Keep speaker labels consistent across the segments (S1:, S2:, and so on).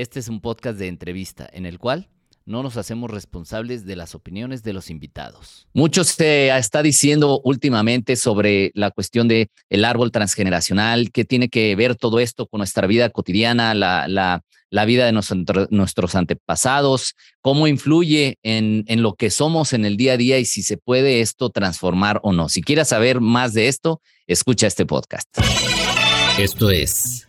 S1: Este es un podcast de entrevista en el cual no nos hacemos responsables de las opiniones de los invitados. Mucho se está diciendo últimamente sobre la cuestión de el árbol transgeneracional, qué tiene que ver todo esto con nuestra vida cotidiana, la, la, la vida de nuestros antepasados, cómo influye en, en lo que somos en el día a día y si se puede esto transformar o no. Si quieres saber más de esto, escucha este podcast. Esto es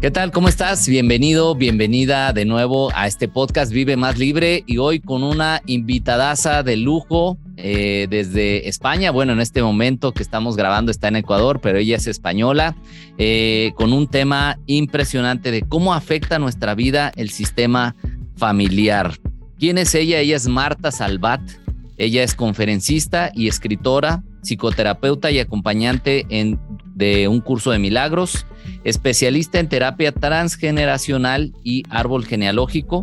S1: ¿Qué tal? ¿Cómo estás? Bienvenido, bienvenida de nuevo a este podcast Vive Más Libre y hoy con una invitadaza de lujo eh, desde España. Bueno, en este momento que estamos grabando está en Ecuador, pero ella es española, eh, con un tema impresionante de cómo afecta nuestra vida el sistema familiar. ¿Quién es ella? Ella es Marta Salvat. Ella es conferencista y escritora, psicoterapeuta y acompañante en, de un curso de milagros especialista en terapia transgeneracional y árbol genealógico,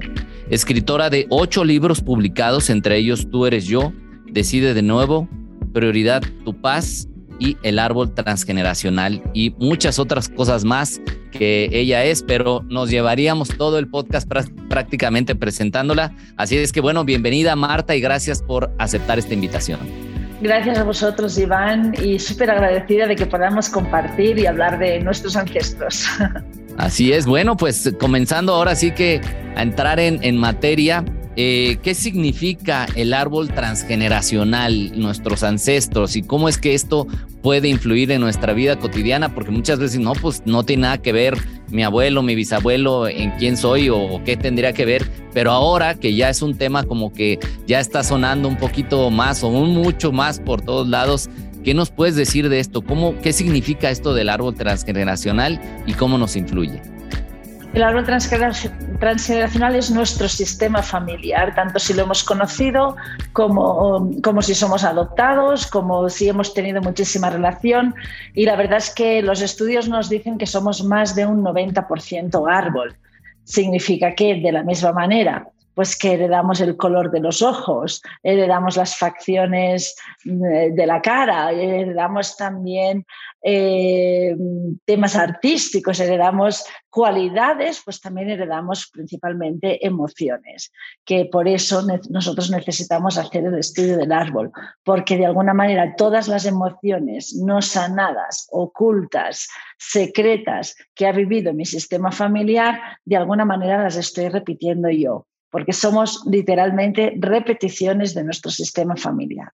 S1: escritora de ocho libros publicados, entre ellos Tú eres yo, Decide de nuevo, Prioridad tu paz y El árbol transgeneracional y muchas otras cosas más que ella es, pero nos llevaríamos todo el podcast prácticamente presentándola. Así es que bueno, bienvenida Marta y gracias por aceptar esta invitación.
S2: Gracias a vosotros, Iván, y súper agradecida de que podamos compartir y hablar de nuestros ancestros.
S1: Así es, bueno, pues comenzando ahora sí que a entrar en, en materia, eh, ¿qué significa el árbol transgeneracional, nuestros ancestros y cómo es que esto puede influir en nuestra vida cotidiana? Porque muchas veces no, pues no tiene nada que ver mi abuelo, mi bisabuelo, en quién soy o qué tendría que ver, pero ahora que ya es un tema como que ya está sonando un poquito más o un mucho más por todos lados. ¿Qué nos puedes decir de esto? ¿Cómo, ¿Qué significa esto del árbol transgeneracional y cómo nos influye?
S2: El árbol transgeneracional es nuestro sistema familiar, tanto si lo hemos conocido como, como si somos adoptados, como si hemos tenido muchísima relación. Y la verdad es que los estudios nos dicen que somos más de un 90% árbol. Significa que de la misma manera pues que heredamos el color de los ojos, heredamos las facciones mm, de la cara, heredamos también eh, temas artísticos, heredamos cualidades, pues también heredamos principalmente emociones, que por eso nosotros necesitamos hacer el estudio del árbol, porque de alguna manera todas las emociones no sanadas, ocultas, secretas que ha vivido mi sistema familiar, de alguna manera las estoy repitiendo yo porque somos literalmente repeticiones de nuestro sistema familiar.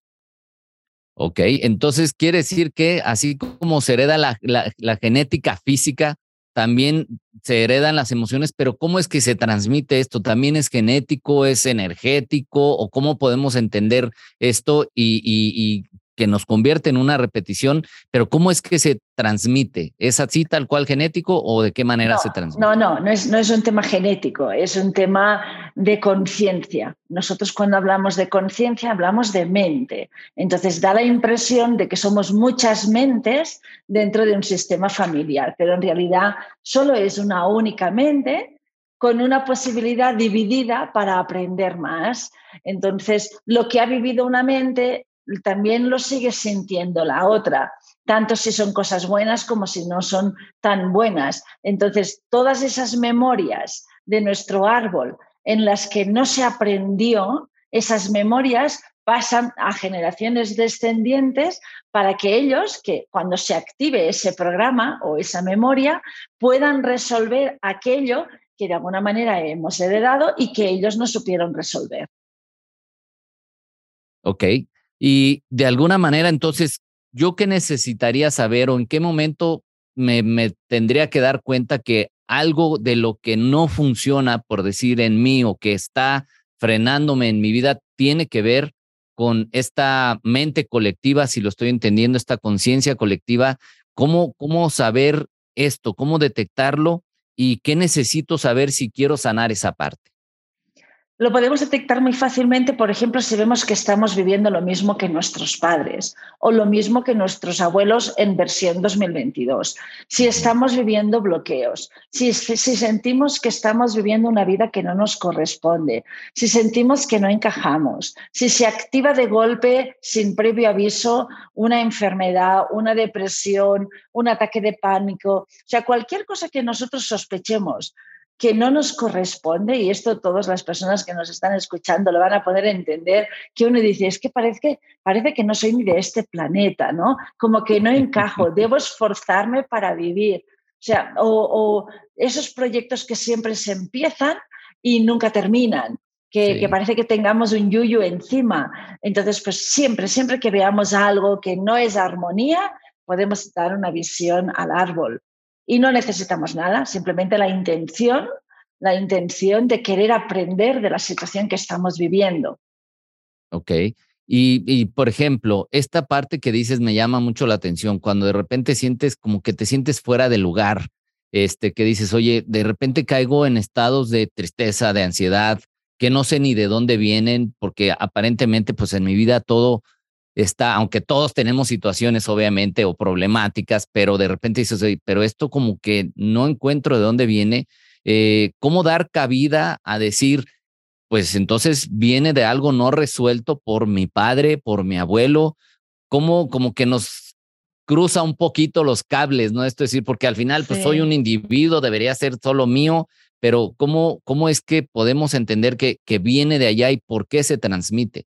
S1: Ok, entonces quiere decir que así como se hereda la, la, genética física, también se heredan las emociones, pero ¿cómo es que se transmite esto? ¿También es genético, es energético o cómo podemos entender esto y, y que nos convierte en una repetición, pero ¿cómo es que se transmite? ¿Es así tal cual genético o de qué manera se transmite?
S2: No, no, no es, no es un tema genético, es un tema de conciencia. Nosotros cuando hablamos de conciencia hablamos de mente. Entonces da la impresión de que somos muchas mentes dentro de un sistema familiar, pero en realidad solo es una única mente con una posibilidad dividida para aprender más. Entonces, lo que ha vivido una mente también lo sigue sintiendo la otra, tanto si son cosas buenas como si no son tan buenas. Entonces, todas esas memorias de nuestro árbol en las que no se aprendió, esas memorias pasan a generaciones descendientes para que ellos, que cuando se active ese programa o esa memoria, puedan resolver aquello que de alguna manera hemos heredado y que ellos no supieron resolver.
S1: Ok, y de alguna manera, entonces, ¿yo qué necesitaría saber o en qué momento me, me, tendría que dar cuenta que algo de lo que no funciona, por decir, en mí o que está frenándome en mi vida, tiene que ver con esta mente colectiva, si lo estoy entendiendo, esta conciencia colectiva? ¿Cómo, ¿Cómo saber esto? ¿Cómo detectarlo? ¿Y qué necesito saber si quiero sanar esa parte?
S2: Lo podemos detectar muy fácilmente, por ejemplo, si vemos que estamos viviendo lo mismo que nuestros padres o lo mismo que nuestros abuelos en versión 2022. Si estamos viviendo bloqueos, si, sentimos que estamos viviendo una vida que no nos corresponde, si sentimos que no encajamos, si se activa de golpe, sin previo aviso, una enfermedad, una depresión, un ataque de pánico, o sea, cualquier cosa que nosotros sospechemos que no nos corresponde, y esto todas las personas que nos están escuchando lo van a poder entender, que uno dice, es que parece, parece que no soy ni de este planeta, ¿no? Como que no encajo, debo esforzarme para vivir. O sea, o, esos proyectos que siempre se empiezan y nunca terminan. Que, que, parece que tengamos un yuyu encima. Entonces, pues siempre, siempre que veamos algo que no es armonía, podemos dar una visión al árbol. Y no necesitamos nada, simplemente la intención, la intención de querer aprender de la situación que estamos viviendo.
S1: Ok. Y, y, por ejemplo, esta parte que dices me llama mucho la atención, cuando de repente sientes como que te sientes fuera de lugar, este, que dices, oye, de repente caigo en estados de tristeza, de ansiedad, que no sé ni de dónde vienen, porque aparentemente, pues en mi vida todo está, aunque todos tenemos situaciones obviamente o problemáticas, pero de repente dices, pero esto como que no encuentro de dónde viene, eh, ¿cómo dar cabida a decir, pues entonces viene de algo no resuelto por mi padre, por mi abuelo? ¿Cómo como que nos cruza un poquito los cables, ¿no? Esto es decir, porque al final pues soy un individuo, debería ser solo mío, pero ¿cómo, cómo es que podemos entender que, que viene de allá y por qué se transmite?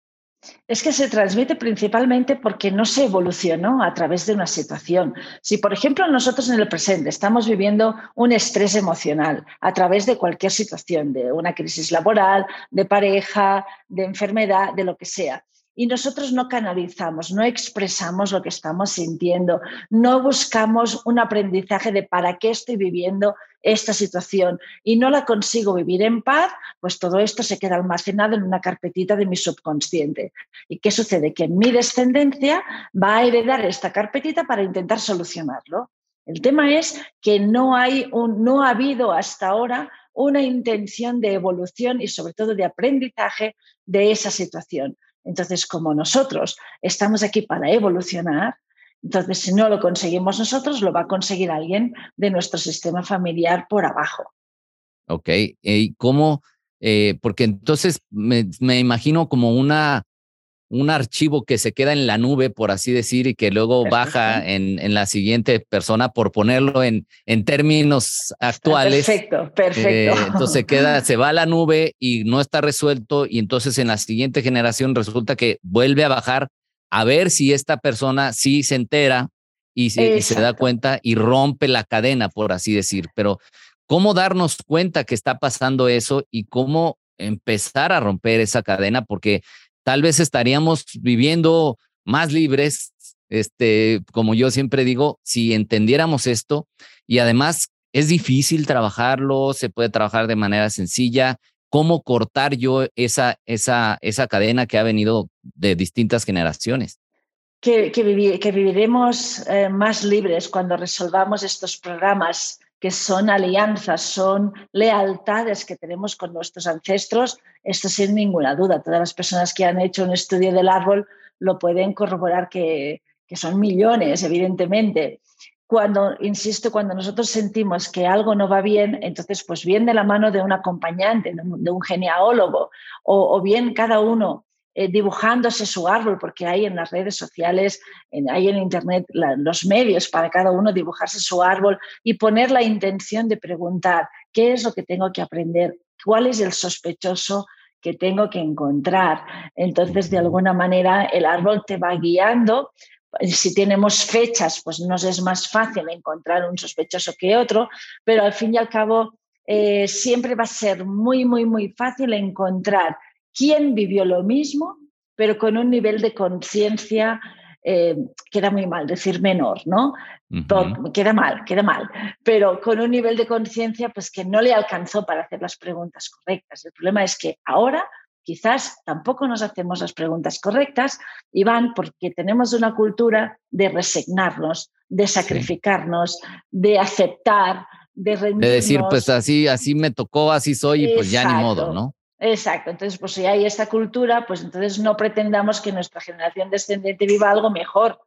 S2: Es que se transmite principalmente porque no se evolucionó a través de una situación. Si, por ejemplo, nosotros en el presente estamos viviendo un estrés emocional a través de cualquier situación, de una crisis laboral, de pareja, de enfermedad, de lo que sea, y nosotros no canalizamos, no expresamos lo que estamos sintiendo, no buscamos un aprendizaje de para qué estoy viviendo esta situación y no la consigo vivir en paz, pues todo esto se queda almacenado en una carpetita de mi subconsciente. ¿Y qué sucede? Que mi descendencia va a heredar esta carpetita para intentar solucionarlo. El tema es que no, hay un, no ha habido hasta ahora una intención de evolución y sobre todo de aprendizaje de esa situación. Entonces, como nosotros estamos aquí para evolucionar, entonces si no lo conseguimos nosotros, lo va a conseguir alguien de nuestro sistema familiar por abajo.
S1: Ok, ¿y cómo? Eh, porque entonces me, me, imagino como una un archivo que se queda en la nube, por así decir, y que luego baja en, en, la siguiente persona, por ponerlo en, en términos actuales.
S2: Perfecto, perfecto.
S1: Eh, entonces queda, se va a la nube y no está resuelto, y entonces en la siguiente generación resulta que vuelve a bajar a ver si esta persona sí se entera y se, y se da cuenta y rompe la cadena, por así decir. Pero, ¿cómo darnos cuenta que está pasando eso y cómo empezar a romper esa cadena? Porque tal vez estaríamos viviendo más libres, este, como yo siempre digo, si entendiéramos esto y además es difícil trabajarlo, se puede trabajar de manera sencilla, cómo cortar yo esa, esa, esa cadena que ha venido de distintas generaciones.
S2: Que, que, viviremos eh, más libres cuando resolvamos estos programas que son alianzas, son lealtades que tenemos con nuestros ancestros, esto sin ninguna duda. Todas las personas que han hecho un estudio del árbol lo pueden corroborar que, que son millones, evidentemente. Cuando, insisto, cuando nosotros sentimos que algo no va bien, entonces pues bien de la mano de un acompañante, de un, o, o bien cada uno eh, dibujándose su árbol, porque hay en las redes sociales, hay en Internet los medios para cada uno dibujarse su árbol y poner la intención de preguntar qué es lo que tengo que aprender, cuál es el sospechoso que tengo que encontrar. Entonces, de alguna manera, el árbol te va guiando. Si tenemos fechas, pues nos es más fácil encontrar un sospechoso que otro, pero al fin y al cabo, eh, siempre va a ser muy, muy, muy fácil encontrar quién vivió lo mismo, pero con un nivel de conciencia eh, queda muy mal decir menor, ¿no? Queda mal, queda mal, pero con un nivel de conciencia pues que no le alcanzó para hacer las preguntas correctas. El problema es que ahora quizás tampoco nos hacemos las preguntas correctas y van porque tenemos una cultura de resignarnos, de sacrificarnos, de aceptar, de rendirnos.
S1: De decir, pues así, así me tocó, así soy y pues ya ni modo, ¿no?
S2: Exacto, entonces pues si hay esta cultura, pues entonces no pretendamos que nuestra generación descendente viva algo mejor.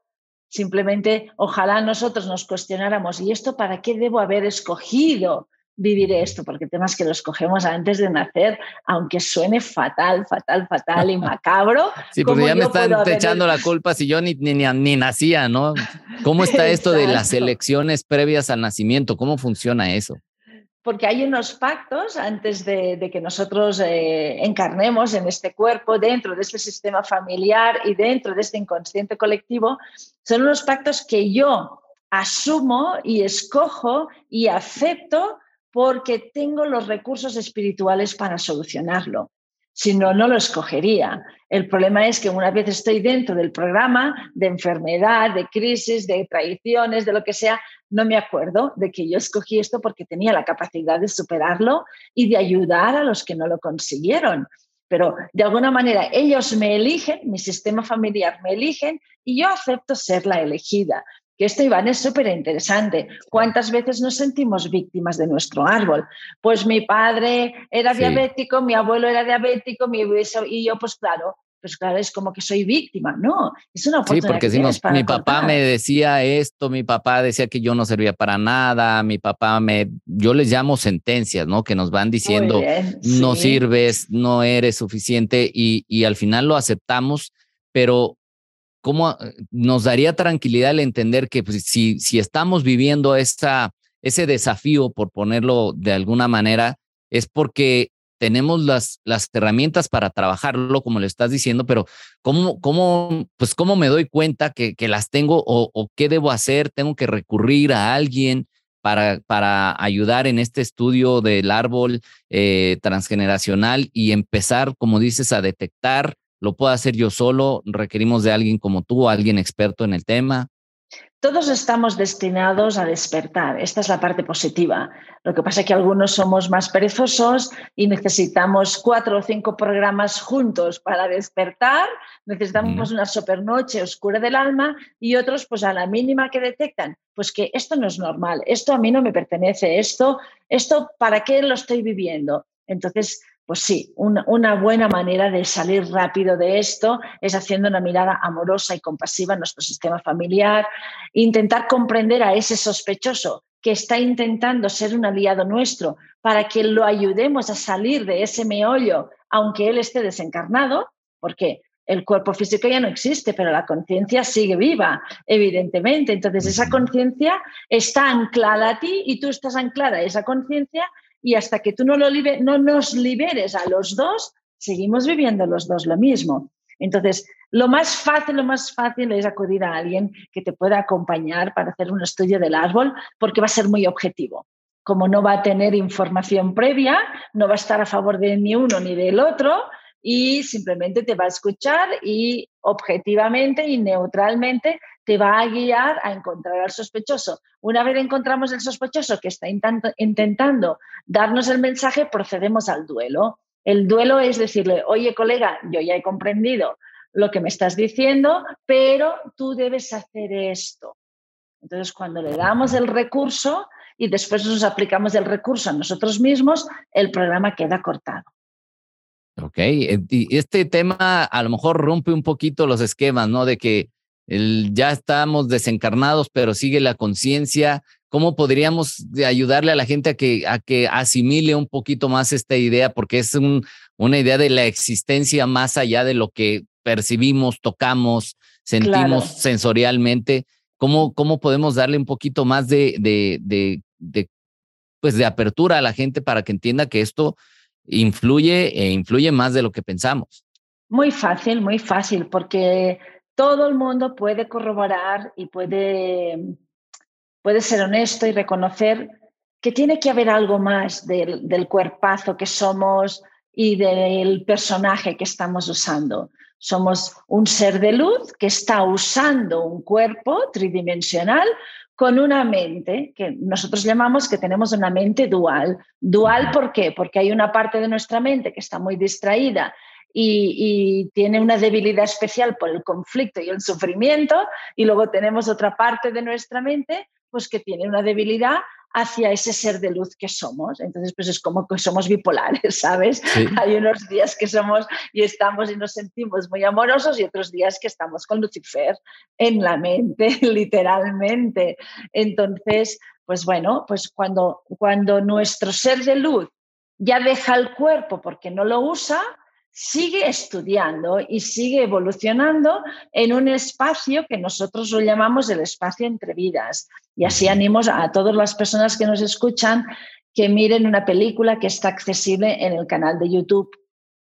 S2: Simplemente ojalá nosotros nos cuestionáramos, ¿y esto para qué debo haber escogido? vivir esto, porque temas que los cogemos antes de nacer, aunque suene fatal, fatal, fatal y macabro.
S1: Sí, porque ya me están echando la culpa si yo ni, ni, ni, nacía, ¿no? ¿Cómo está esto de las elecciones previas al nacimiento? ¿Cómo funciona eso?
S2: Porque hay unos pactos antes de, que nosotros eh, encarnemos en este cuerpo, dentro de este sistema familiar y dentro de este inconsciente colectivo, son unos pactos que yo asumo y escojo y acepto porque tengo los recursos espirituales para solucionarlo. Si no, no lo escogería. El problema es que una vez estoy dentro del programa de enfermedad, de crisis, de traiciones, de lo que sea, no me acuerdo de que yo escogí esto porque tenía la capacidad de superarlo y de ayudar a los que no lo consiguieron. Pero de alguna manera ellos me eligen, mi sistema familiar me eligen y yo acepto ser la elegida que esto, Iván, es súper interesante. ¿Cuántas veces nos sentimos víctimas de nuestro árbol? Pues mi padre era diabético, mi abuelo era diabético, mi y yo, pues claro, pues claro, es como que soy víctima, ¿no? Es una
S1: oportunidad. Sí, porque si mi papá me decía esto, mi papá decía que yo no servía para nada, mi papá me, yo les llamo sentencias, ¿no? Que nos van diciendo, no sirves, no eres suficiente y, y al final lo aceptamos, pero cómo eh, nos daría tranquilidad el entender que pues, si, si estamos viviendo ese desafío, por ponerlo de alguna manera, es porque tenemos las, las herramientas para trabajarlo, como le estás diciendo, pero ¿cómo, cómo, pues cómo me doy cuenta que, que las tengo o, qué debo hacer? ¿Tengo que recurrir a alguien para, para ayudar en este estudio del árbol eh, transgeneracional y empezar, como dices, a detectar lo puedo hacer yo solo, requerimos de alguien como tú, alguien experto en el tema.
S2: Todos estamos destinados a despertar, esta es la parte positiva. Lo que pasa es que algunos somos más perezosos y necesitamos cuatro o cinco programas juntos para despertar, necesitamos una super noche oscura del alma y otros pues a la mínima que detectan, pues que esto no es normal, esto a mí no me pertenece, esto, esto ¿para qué lo estoy viviendo? Entonces, pues sí, una, buena manera de salir rápido de esto es haciendo una mirada amorosa y compasiva en nuestro sistema familiar, intentar comprender a ese sospechoso que está intentando ser un aliado nuestro para que lo ayudemos a salir de ese meollo, aunque él esté desencarnado, porque el cuerpo físico ya no existe, pero la conciencia sigue viva, evidentemente. Entonces, esa conciencia está anclada a ti y tú estás anclada a esa conciencia y hasta que tú no, lo no nos liberes a los dos, seguimos viviendo los dos lo mismo. Entonces, lo más fácil, lo más fácil es acudir a alguien que te pueda acompañar para hacer un estudio del árbol, porque va a ser muy objetivo. Como no va a tener información previa, no va a estar a favor de ni uno ni del otro, y simplemente te va a escuchar y objetivamente y neutralmente te va a guiar a encontrar al sospechoso. Una vez encontramos el sospechoso que está intentando darnos el mensaje, procedemos al duelo. El duelo es decirle, oye colega, yo ya he comprendido lo que me estás diciendo, pero tú debes hacer esto. Entonces, cuando le damos el recurso y después nos aplicamos el recurso a nosotros mismos, el programa queda cortado.
S1: Ok, y este tema a lo mejor rompe un poquito los esquemas, ¿no? De que ya estamos desencarnados, pero sigue la conciencia. ¿Cómo podríamos ayudarle a la gente a que, a que asimile un poquito más esta idea? Porque es una idea de la existencia más allá de lo que percibimos, tocamos, sentimos sensorialmente. ¿Cómo, ¿Cómo podemos darle un poquito más de, de, de, de, pues de apertura a la gente para que entienda que esto influye e influye más de lo que pensamos.
S2: Muy fácil, muy fácil, porque todo el mundo puede corroborar y puede, puede ser honesto y reconocer que tiene que haber algo más del, del cuerpazo que somos y del personaje que estamos usando. Somos un ser de luz que está usando un cuerpo tridimensional con una mente que nosotros llamamos que tenemos una mente dual. ¿Dual por qué? Porque hay una parte de nuestra mente que está muy distraída y, tiene una debilidad especial por el conflicto y el sufrimiento, y luego tenemos otra parte de nuestra mente pues que tiene una debilidad hacia ese ser de luz que somos. Entonces, pues es como que somos bipolares, ¿sabes? Hay unos días que somos y estamos y nos sentimos muy amorosos y otros días que estamos con Lucifer en la mente, literalmente. Entonces, pues bueno, pues cuando, cuando nuestro ser de luz ya deja el cuerpo porque no lo usa, sigue estudiando y sigue evolucionando en un espacio que nosotros lo llamamos el espacio entre vidas. Y así animo a todas las personas que nos escuchan que miren una película que está accesible en el canal de YouTube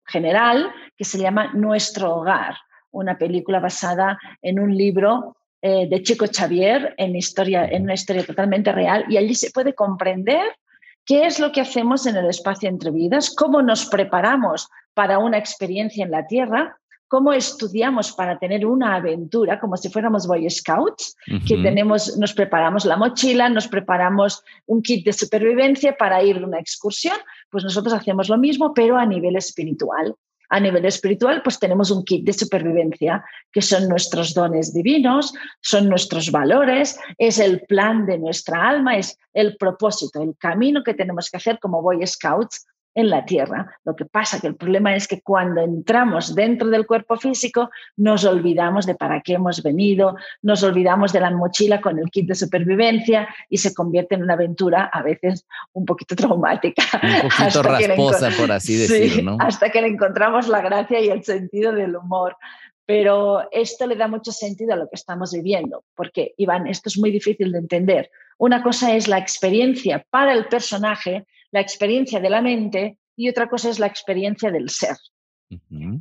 S2: general, que se llama Nuestro Hogar, una película basada en un libro eh, de Chico Xavier en, historia, en una historia totalmente real y allí se puede comprender qué es lo que hacemos en el espacio entre vidas, cómo nos preparamos para una experiencia en la Tierra, cómo estudiamos para tener una aventura, como si fuéramos Boy Scouts, que tenemos, nos preparamos la mochila, nos preparamos un kit de supervivencia para ir a una excursión, pues nosotros hacemos lo mismo, pero a nivel espiritual. A nivel espiritual, pues tenemos un kit de supervivencia, que son nuestros dones divinos, son nuestros valores, es el plan de nuestra alma, es el propósito, el camino que tenemos que hacer como Boy Scouts en la Tierra. Lo que pasa que el problema es que cuando entramos dentro del cuerpo físico nos olvidamos de para qué hemos venido, nos olvidamos de la mochila con el kit de supervivencia y se convierte en una aventura a veces un poquito traumática.
S1: Un poquito rasposa, por así decirlo,
S2: Hasta que le encontramos la gracia y el sentido del humor. Pero esto le da mucho sentido a lo que estamos viviendo, porque, Iván, esto es muy difícil de entender. Una cosa es la experiencia para el personaje la experiencia de la mente y otra cosa es la experiencia del ser,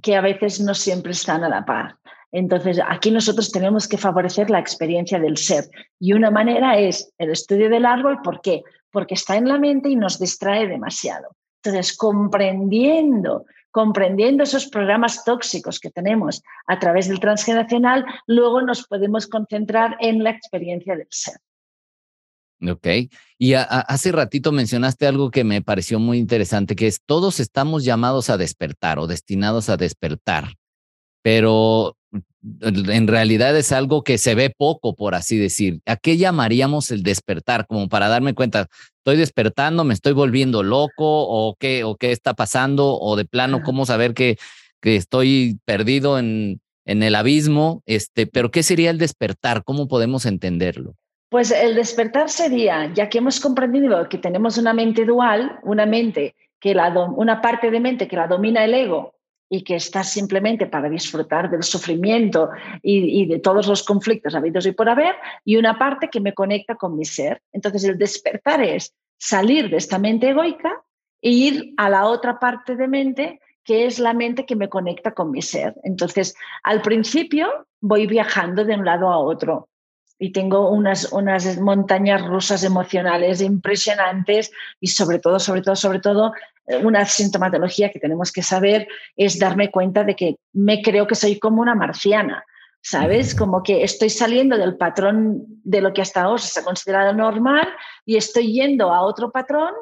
S2: que a veces no siempre están a la par. Entonces, aquí nosotros tenemos que favorecer la experiencia del ser. Y una manera es el estudio del árbol. ¿Por qué? Porque está en la mente y nos distrae demasiado. Entonces, comprendiendo, comprendiendo esos programas tóxicos que tenemos a través del transgeneracional, luego nos podemos concentrar en la experiencia del ser.
S1: Ok. Y hace ratito mencionaste algo que me pareció muy interesante, que es todos estamos llamados a despertar o destinados a despertar, pero en realidad es algo que se ve poco, por así decir. ¿A qué llamaríamos el despertar? Como para darme cuenta, estoy despertando, me estoy volviendo loco o qué, o qué está pasando o de plano, cómo saber que, que estoy perdido en, en el abismo. Este, pero ¿qué sería el despertar? ¿Cómo podemos entenderlo?
S2: Pues el despertar sería, ya que hemos comprendido que tenemos una mente dual, una mente que la una parte de mente que la domina el ego y que está simplemente para disfrutar del sufrimiento y, de todos los conflictos habidos y por haber, y una parte que me conecta con mi ser. Entonces el despertar es salir de esta mente egoica e ir a la otra parte de mente que es la mente que me conecta con mi ser. Entonces, al principio voy viajando de un lado a otro y tengo unas, unas montañas rusas emocionales impresionantes y sobre todo, sobre todo, sobre todo, eh, una sintomatología que tenemos que saber es darme cuenta de que me creo que soy como una marciana. ¿Sabes? Como que estoy saliendo del patrón de lo que hasta ahora se ha considerado normal y estoy yendo a otro patrón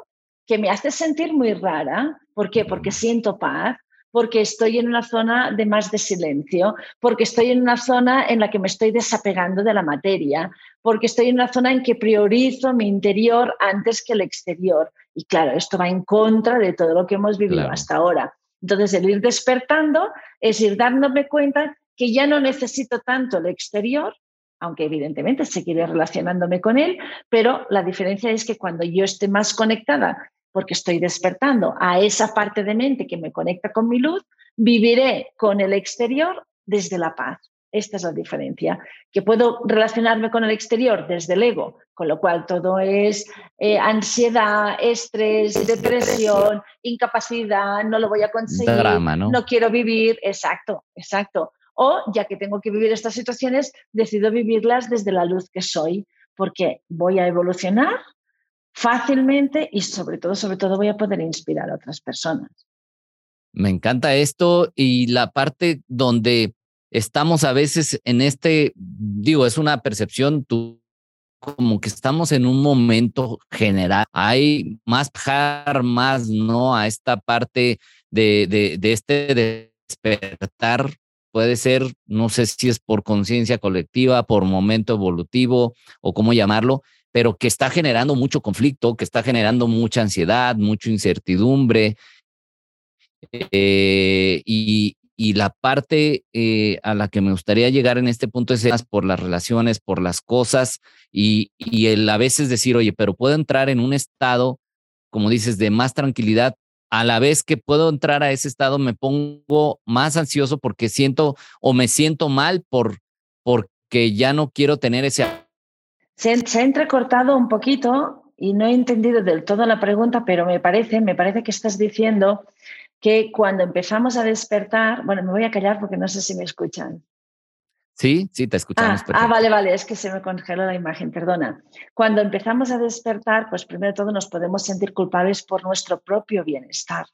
S2: que me hace sentir muy rara. ¿Por qué? Porque siento paz, porque estoy en una zona de más de silencio, porque estoy en una zona en la que me estoy desapegando de la materia, porque estoy en una zona en que priorizo mi interior antes que el exterior. Y claro, esto va en contra de todo lo que hemos vivido hasta ahora. Entonces, el ir despertando es ir dándome cuenta que ya no necesito tanto el exterior, aunque evidentemente seguiré relacionándome con él, pero la diferencia es que cuando yo esté más conectada porque estoy despertando a esa parte de mente que me conecta con mi luz, viviré con el exterior desde la paz. Esta es la diferencia, que puedo relacionarme con el exterior desde el ego, con lo cual todo es eh, ansiedad, estrés, depresión, incapacidad, no lo voy a conseguir,
S1: Drama, ¿no?
S2: no quiero vivir, exacto, exacto. O ya que tengo que vivir estas situaciones, decido vivirlas desde la luz que soy, porque voy a evolucionar, fácilmente y sobre todo, sobre todo voy a poder inspirar a otras personas.
S1: Me encanta esto y la parte donde estamos a veces en este, digo, es una percepción, tú, como que estamos en un momento general. Hay más más no a esta parte de, de, de este despertar. Puede ser, no sé si es por conciencia colectiva, por momento evolutivo o cómo llamarlo, pero que está generando mucho conflicto, que está generando mucha ansiedad, mucha incertidumbre. Eh, y, la parte eh, a la que me gustaría llegar en este punto es por las relaciones, por las cosas y, y el a veces decir, oye, pero puedo entrar en un estado, como dices, de más tranquilidad. A la vez que puedo entrar a ese estado, me pongo más ansioso porque siento o me siento mal por porque ya no quiero tener ese
S2: se, ha entrecortado un poquito y no he entendido del todo la pregunta, pero me parece, me parece que estás diciendo que cuando empezamos a despertar, bueno, me voy a callar porque no sé si me escuchan.
S1: Sí, sí, te escuchamos.
S2: Ah, ah, vale, vale, es que se me congeló la imagen, perdona. Cuando empezamos a despertar, pues primero de todo nos podemos sentir culpables por nuestro propio bienestar,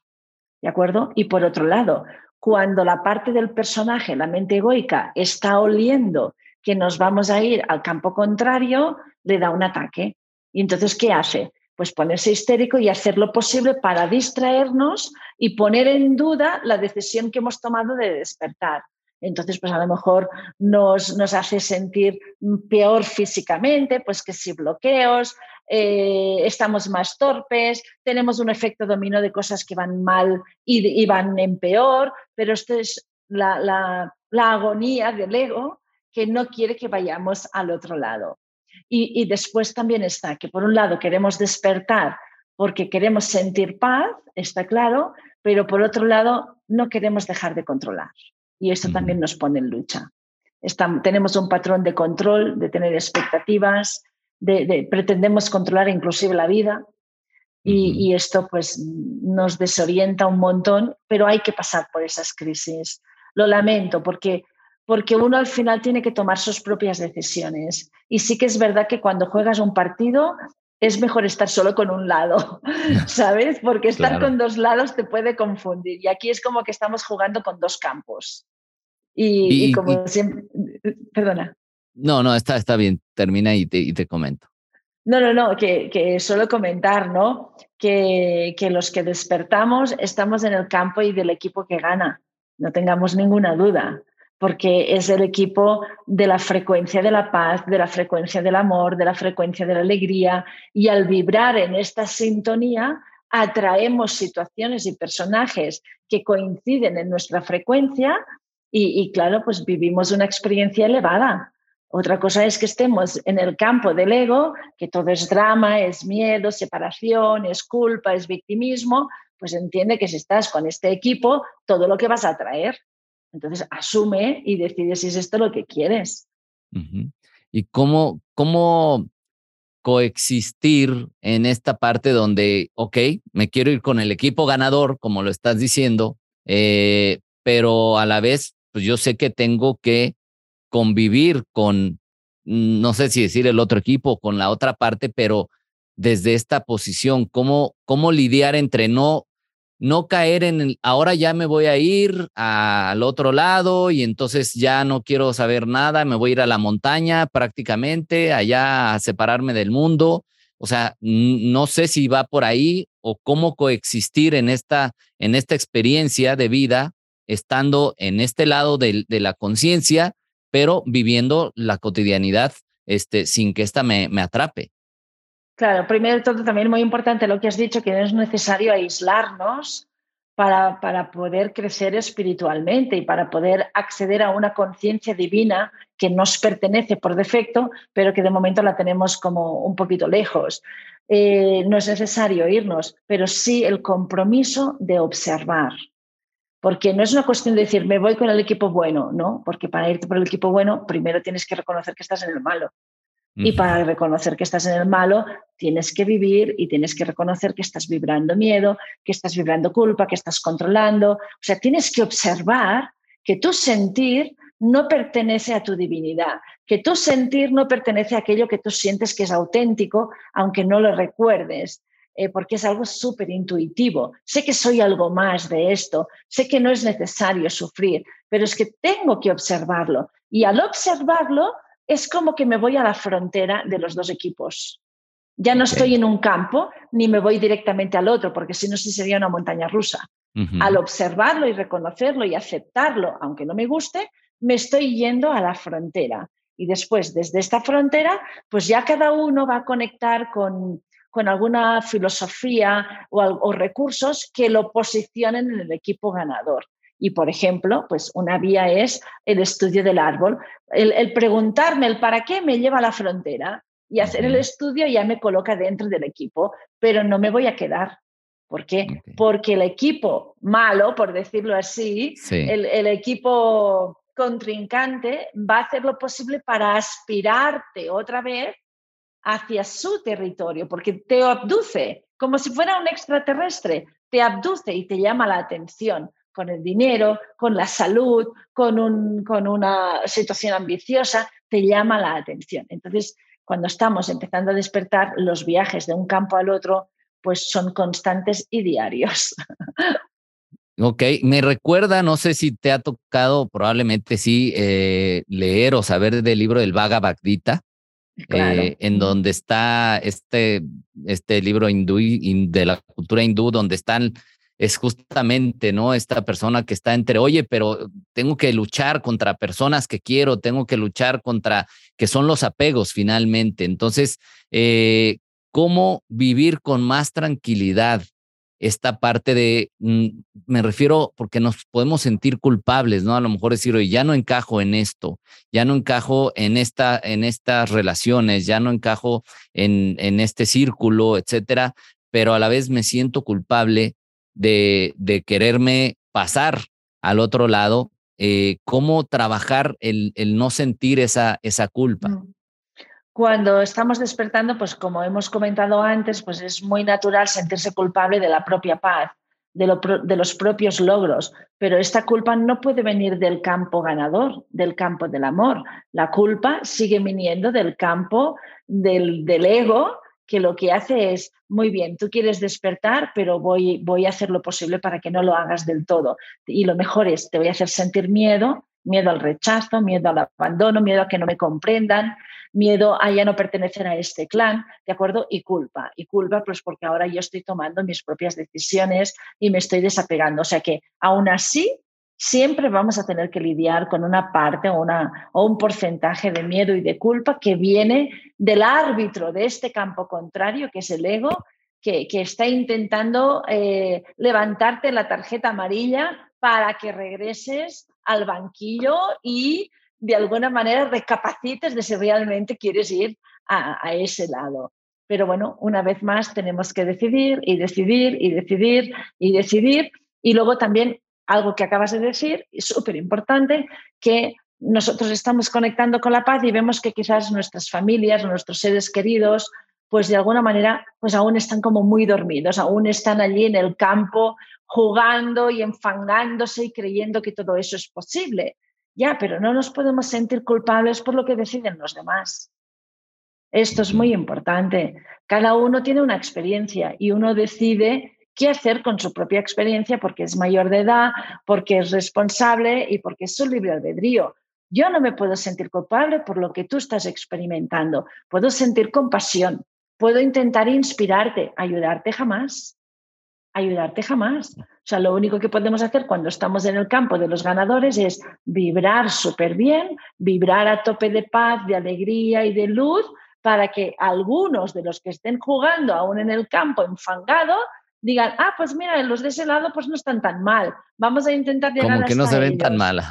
S2: ¿de acuerdo? Y por otro lado, cuando la parte del personaje, la mente egoica, está oliendo que nos vamos a ir al campo contrario, le da un ataque. Y entonces, ¿qué hace? Pues ponerse histérico y hacer lo posible para distraernos y poner en duda la decisión que hemos tomado de despertar. Entonces, pues a lo mejor nos, nos hace sentir peor físicamente, pues que si bloqueos, eh, estamos más torpes, tenemos un efecto dominó de cosas que van mal y, van en peor, pero esto es la, la, la agonía del ego que no quiere que vayamos al otro lado. Y, después también está que por un lado queremos despertar porque queremos sentir paz, está claro, pero por otro lado no queremos dejar de controlar. Y eso también nos pone en lucha. tenemos un patrón de control, de tener expectativas, de, pretendemos controlar inclusive la vida. Y, y, esto pues nos desorienta un montón, pero hay que pasar por esas crisis. Lo lamento porque porque uno al final tiene que tomar sus propias decisiones. Y sí que es verdad que cuando juegas un partido es mejor estar solo con un lado, ¿sabes? Porque estar con dos lados te puede confundir. Y aquí es como que estamos jugando con dos campos. Y, como siempre, perdona.
S1: No, no, está, está bien, termina y te, y te comento.
S2: No, no, no, que, que solo comentar, ¿no? Que, que los que despertamos estamos en el campo y del equipo que gana, no tengamos ninguna duda porque es el equipo de la frecuencia de la paz, de la frecuencia del amor, de la frecuencia de la alegría, y al vibrar en esta sintonía atraemos situaciones y personajes que coinciden en nuestra frecuencia y, claro, pues vivimos una experiencia elevada. Otra cosa es que estemos en el campo del ego, que todo es drama, es miedo, separación, es culpa, es victimismo, pues entiende que si estás con este equipo, todo lo que vas a atraer. Entonces asume y decide si es esto lo que quieres.
S1: ¿Y cómo, cómo coexistir en esta parte donde, ok, me quiero ir con el equipo ganador, como lo estás diciendo, eh, pero a la vez, pues yo sé que tengo que convivir con, no sé si decir el otro equipo, con la otra parte, pero desde esta posición, cómo, cómo lidiar entre no no caer en el, ahora ya me voy a ir al otro lado y entonces ya no quiero saber nada, me voy a ir a la montaña prácticamente, allá a separarme del mundo. O sea, no sé si va por ahí o cómo coexistir en esta, en esta experiencia de vida, estando en este lado de, la conciencia, pero viviendo la cotidianidad este, sin que esta me, me atrape.
S2: Claro, primero de todo también muy importante lo que has dicho, que no es necesario aislarnos para, para poder crecer espiritualmente y para poder acceder a una conciencia divina que nos pertenece por defecto, pero que de momento la tenemos como un poquito lejos. Eh, no es necesario irnos, pero sí el compromiso de observar. Porque no es una cuestión de decir, me voy con el equipo bueno, ¿no? Porque para irte por el equipo bueno, primero tienes que reconocer que estás en el malo. Y para reconocer que estás en el malo, tienes que vivir y tienes que reconocer que estás vibrando miedo, que estás vibrando culpa, que estás controlando. O sea, tienes que observar que tu sentir no pertenece a tu divinidad, que tu sentir no pertenece a aquello que tú sientes que es auténtico, aunque no lo recuerdes. Eh, porque es algo súper intuitivo. Sé que soy algo más de esto, sé que no es necesario sufrir, pero es que tengo que observarlo. Y al observarlo, es como que me voy a la frontera de los dos equipos. Ya no estoy en un campo ni me voy directamente al otro, porque si no, sí sería una montaña rusa. Al observarlo y reconocerlo y aceptarlo, aunque no me guste, me estoy yendo a la frontera. Y después, desde esta frontera, pues ya cada uno va a conectar con, con alguna filosofía o, recursos que lo posicionen en el equipo ganador. Y, por ejemplo, pues una vía es el estudio del árbol. El, preguntarme el para qué me lleva a la frontera y hacer el estudio ya me coloca dentro del equipo, pero no me voy a quedar. ¿Por qué? Porque el equipo malo, por decirlo así, el, el, equipo contrincante va a hacer lo posible para aspirarte otra vez hacia su territorio, porque te abduce, como si fuera un extraterrestre, te abduce y te llama la atención con el dinero, con la salud, con, un, con una situación ambiciosa, te llama la atención. Entonces, cuando estamos empezando a despertar, los viajes de un campo al otro, pues son constantes y diarios.
S1: Ok, me recuerda, no sé si te ha tocado, probablemente sí, eh, leer o saber del libro del Bhagavad Gita, eh, en donde está este, este libro hindú de la cultura hindú, donde están, es justamente, ¿no? Esta persona que está entre, oye, pero tengo que luchar contra personas que quiero, tengo que luchar contra, que son los apegos finalmente. Entonces, eh, ¿cómo vivir con más tranquilidad? esta parte de, mm, me refiero porque nos podemos sentir culpables, ¿no? A lo mejor decir, oye, ya no encajo en esto, ya no encajo en, esta, en estas relaciones, ya no encajo en, en este círculo, etcétera, pero a la vez me siento culpable de, de quererme pasar al otro lado. Eh, ¿Cómo trabajar el, el, no sentir esa, esa culpa? Mm.
S2: Cuando estamos despertando, pues como hemos comentado antes, pues es muy natural sentirse culpable de la propia paz, de, de, los propios logros, pero esta culpa no puede venir del campo ganador, del campo del amor. La culpa sigue viniendo del campo del, del ego, que lo que hace es, muy bien, tú quieres despertar, pero voy, voy a hacer lo posible para que no lo hagas del todo. Y lo mejor es, te voy a hacer sentir miedo, miedo al rechazo, miedo al abandono, miedo a que no me comprendan, miedo a ya no pertenecer a este clan, ¿de acuerdo? Y culpa. Y culpa, pues porque ahora yo estoy tomando mis propias decisiones y me estoy desapegando. O sea que aún así, siempre vamos a tener que lidiar con una parte o, una, o un porcentaje de miedo y de culpa que viene del árbitro de este campo contrario, que es el ego, que, está intentando eh, levantarte la tarjeta amarilla para que regreses al banquillo y de alguna manera recapacites de si realmente quieres ir a, ese lado. Pero bueno, una vez más tenemos que decidir y decidir y decidir y decidir. Y luego también algo que acabas de decir, súper importante, que nosotros estamos conectando con la paz y vemos que quizás nuestras familias, nuestros seres queridos, pues de alguna manera, pues aún están como muy dormidos, aún están allí en el campo jugando y enfangándose y creyendo que todo eso es posible. Ya, pero no nos podemos sentir culpables por lo que deciden los demás. Esto es muy importante. Cada uno tiene una experiencia y uno decide qué hacer con su propia experiencia porque es mayor de edad, porque es responsable y porque es su libre albedrío. Yo no me puedo sentir culpable por lo que tú estás experimentando. Puedo sentir compasión, puedo intentar inspirarte, ayudarte jamás ayudarte jamás. O sea, lo único que podemos hacer cuando estamos en el campo de los ganadores es vibrar súper bien, vibrar a tope de paz, de alegría y de luz, para que algunos de los que estén jugando aún en el campo enfangado digan, ah, pues mira, los de ese lado pues no están tan mal. Vamos a intentar llegar
S1: Como que no se ven tan mal.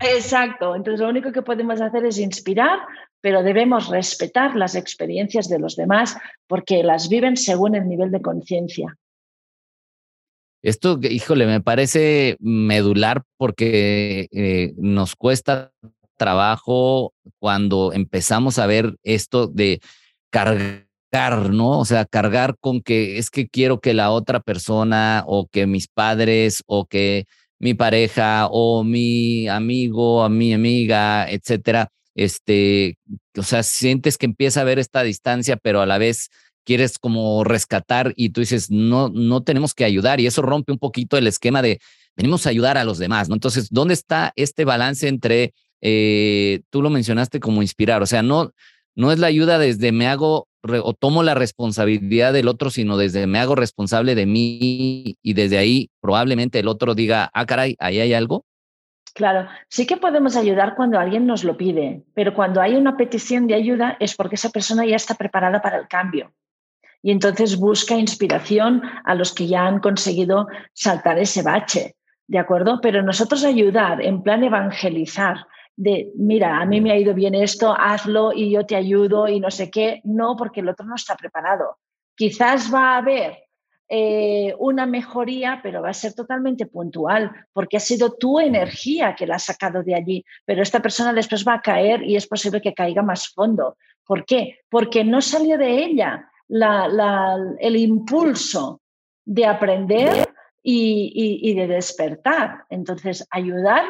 S2: Exacto. Entonces lo único que podemos hacer es inspirar, pero debemos respetar las experiencias de los demás porque las viven según el nivel de conciencia.
S1: Esto, híjole, me parece medular porque eh, nos cuesta trabajo cuando empezamos a ver esto de cargar, ¿no? O sea, cargar con que es que quiero que la otra persona o que mis padres o que mi pareja o mi amigo o mi amiga, etcétera, este, o sea, sientes que empieza a haber esta distancia, pero a la vez quieres como rescatar y tú dices, no, no tenemos que ayudar y eso rompe un poquito el esquema de venimos a ayudar a los demás, ¿no? Entonces, ¿dónde está este balance entre, eh, tú lo mencionaste como inspirar, o sea, no, no es la ayuda desde me hago o tomo la responsabilidad del otro, sino desde me hago responsable de mí y desde ahí probablemente el otro diga, ah, caray, ahí hay algo?
S2: Claro, sí que podemos ayudar cuando alguien nos lo pide, pero cuando hay una petición de ayuda es porque esa persona ya está preparada para el cambio. Y entonces busca inspiración a los que ya han conseguido saltar ese bache, ¿de acuerdo? Pero nosotros ayudar en plan evangelizar, de, mira, a mí me ha ido bien esto, hazlo y yo te ayudo y no sé qué, no, porque el otro no está preparado. Quizás va a haber eh, una mejoría, pero va a ser totalmente puntual, porque ha sido tu energía que la ha sacado de allí, pero esta persona después va a caer y es posible que caiga más fondo. ¿Por qué? Porque no salió de ella el impulso de aprender y, de despertar. Entonces, ayudar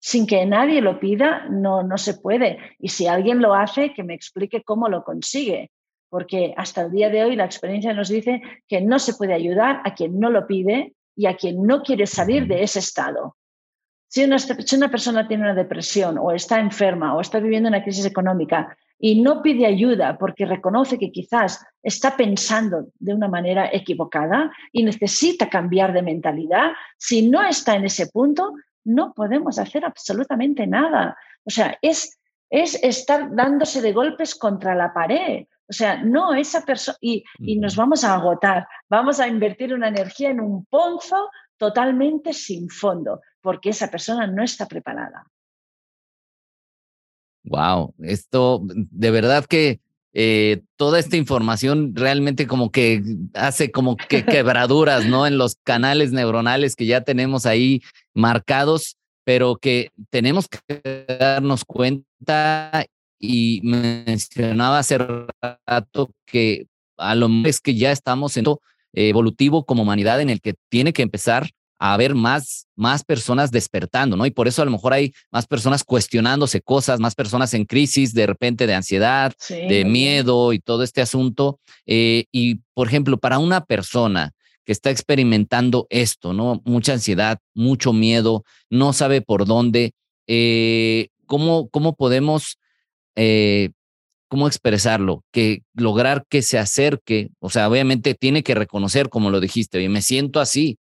S2: sin que nadie lo pida no, no se puede. Y si alguien lo hace, que me explique cómo lo consigue porque hasta el día de hoy la experiencia nos dice que no se puede ayudar a quien no lo pide y a quien no quiere salir de ese estado. Si una, persona tiene una depresión o está enferma o está viviendo una crisis económica y no pide ayuda porque reconoce que quizás está pensando de una manera equivocada y necesita cambiar de mentalidad, si no está en ese punto, no podemos hacer absolutamente nada. O sea, es, es estar dándose de golpes contra la pared. O sea, no, esa persona, y, nos vamos a agotar, vamos a invertir una energía en un ponzo totalmente sin fondo, porque esa persona no está preparada.
S1: Wow, esto de verdad que eh, toda esta información realmente como que hace como que quebraduras, ¿no? En los canales neuronales que ya tenemos ahí marcados, pero que tenemos que darnos cuenta y mencionaba hace rato que a lo mejor es que ya estamos en evolutivo como humanidad en el que tiene que empezar a haber más, más personas despertando, ¿no? Y por eso a lo mejor hay más personas cuestionándose cosas, más personas en crisis de repente de ansiedad, de miedo y todo este asunto. Eh, y, por ejemplo, para una persona que está experimentando esto, ¿no? Mucha ansiedad, mucho miedo, no sabe por dónde, eh, ¿cómo, ¿cómo podemos eh, ¿cómo expresarlo? Que lograr que se acerque, o sea, obviamente tiene que reconocer, como lo dijiste, oye, me siento así.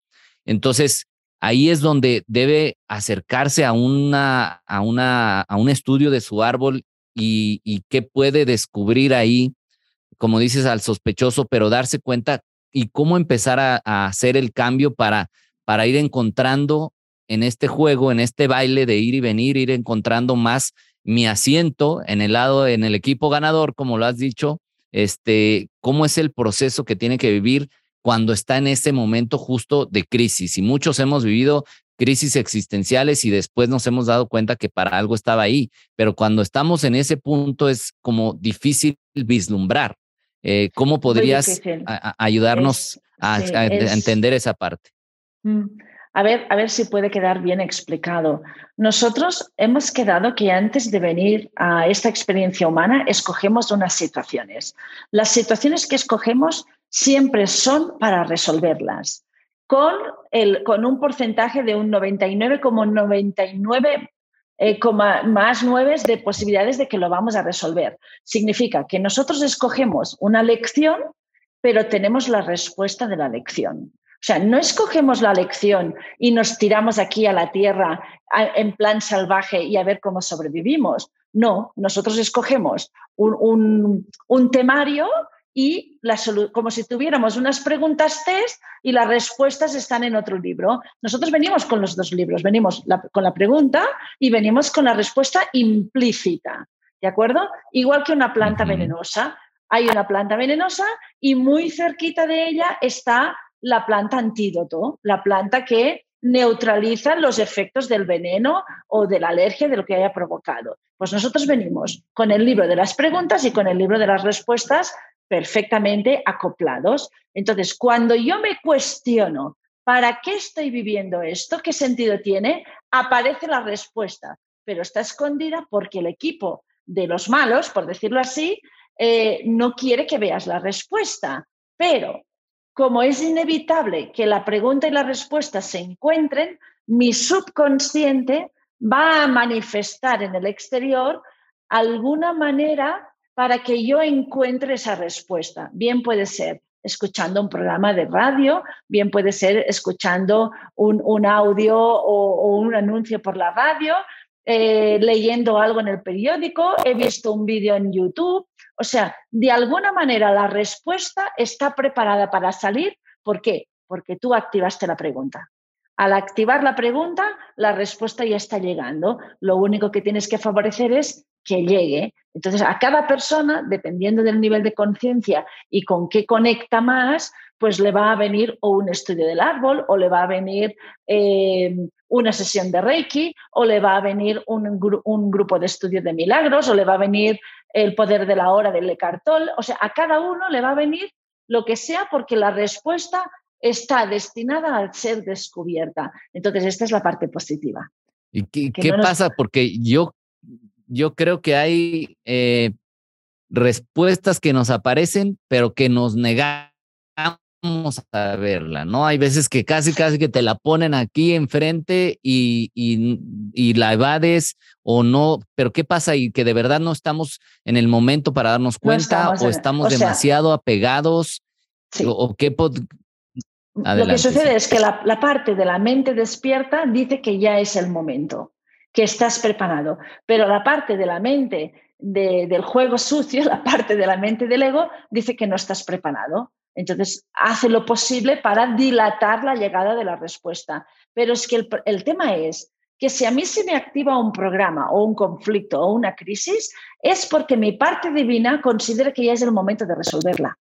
S1: Entonces, ahí es donde debe acercarse a, una, a, una, a un estudio de su árbol y, qué puede descubrir ahí, como dices, al sospechoso, pero darse cuenta y cómo empezar a, a hacer el cambio para, para ir encontrando en este juego, en este baile de ir y venir, ir encontrando más mi asiento en el lado, en el equipo ganador, como lo has dicho, este, cómo es el proceso que tiene que vivir cuando está en ese momento justo de crisis. Y muchos hemos vivido crisis existenciales y después nos hemos dado cuenta que para algo estaba ahí, pero cuando estamos en ese punto es como difícil vislumbrar. Eh, ¿Cómo podrías ayudarnos a, entender esa parte?
S2: Mm. A ver, a ver si puede quedar bien explicado. Nosotros hemos quedado que antes de venir a esta experiencia humana escogemos unas situaciones. Las situaciones que escogemos siempre son para resolverlas, con, el, con un porcentaje de un 99,99 eh, más 9 de posibilidades de que lo vamos a resolver. Significa que nosotros escogemos una lección, pero tenemos la respuesta de la lección. O sea, no escogemos la lección y nos tiramos aquí a la tierra en plan salvaje y a ver cómo sobrevivimos. No, nosotros escogemos un, temario y como si tuviéramos unas preguntas test y las respuestas están en otro libro. Nosotros venimos con los dos libros, venimos con la pregunta y venimos con la respuesta implícita, ¿de acuerdo? Igual que una planta venenosa. Hay una planta venenosa y muy cerquita de ella está la planta antídoto, la planta que neutraliza los efectos del veneno o de la alergia de lo que haya provocado. Pues nosotros venimos con el libro de las preguntas y con el libro de las respuestas perfectamente acoplados. Entonces, cuando yo me cuestiono, ¿para qué estoy viviendo esto? ¿Qué sentido tiene? Aparece la respuesta, pero está escondida porque el equipo de los malos, por decirlo así, eh, no quiere que veas la respuesta. Pero como es inevitable que la pregunta y la respuesta se encuentren, mi subconsciente va a manifestar en el exterior alguna manera para que yo encuentre esa respuesta. Bien puede ser escuchando un programa de radio, bien puede ser escuchando un, audio o, un anuncio por la radio, eh, leyendo algo en el periódico, he visto un vídeo en YouTube. O sea, de alguna manera la respuesta está preparada para salir. ¿Por qué? Porque tú activaste la pregunta. Al activar la pregunta, la respuesta ya está llegando. Lo único que tienes que favorecer es que llegue. Entonces, a cada persona, dependiendo del nivel de conciencia y con qué conecta más, pues le va a venir o un estudio del árbol, o le va a venir eh, una sesión de Reiki, o le va a venir un, grupo de estudio de milagros, o le va a venir el poder de la hora del Eckhart O sea, a cada uno le va a venir lo que sea porque la respuesta está destinada a ser descubierta. Entonces, esta es la parte positiva.
S1: ¿Y qué, pasa? Porque yo, yo creo que hay eh, respuestas que nos aparecen, pero que nos negamos a verla, ¿no? Hay veces que casi, casi que te la ponen aquí enfrente y, y, la evades o no, pero ¿qué pasa? Y que de verdad no estamos en el momento para darnos cuenta o estamos demasiado apegados o, qué,
S2: lo que sucede es que la, parte de la mente despierta dice que ya es el momento, que estás preparado, pero la parte de la mente del juego sucio, la parte de la mente del ego, dice que no estás preparado. Entonces, hace lo posible para dilatar la llegada de la respuesta. Pero es que el, el tema es que si a mí se me activa un programa o un conflicto o una crisis, es porque mi parte divina considera que ya es el momento de resolverla.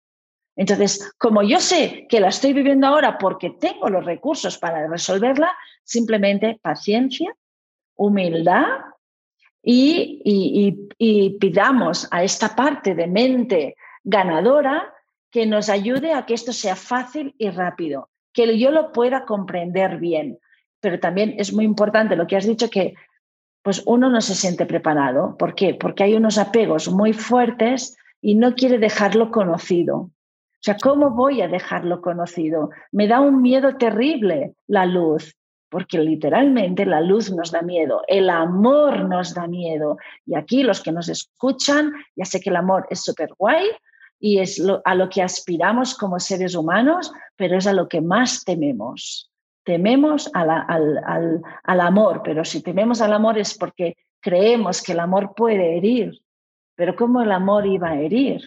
S2: Entonces, como yo sé que la estoy viviendo ahora porque tengo los recursos para resolverla, simplemente paciencia, humildad y, pidamos a esta parte de mente ganadora que nos ayude a que esto sea fácil y rápido, que yo lo pueda comprender bien. Pero también es muy importante lo que has dicho que pues uno no se siente preparado. ¿Por qué? Porque hay unos apegos muy fuertes y no quiere dejarlo conocido. O sea, ¿cómo voy a dejarlo conocido? Me da un miedo terrible la luz, porque literalmente la luz nos da miedo, el amor nos da miedo. Y aquí los que nos escuchan, ya sé que el amor es súper guay y es a lo que aspiramos como seres humanos, pero es a lo que más tememos. Tememos al, al amor, pero si tememos al amor es porque creemos que el amor puede herir. Pero ¿cómo el amor iba a herir?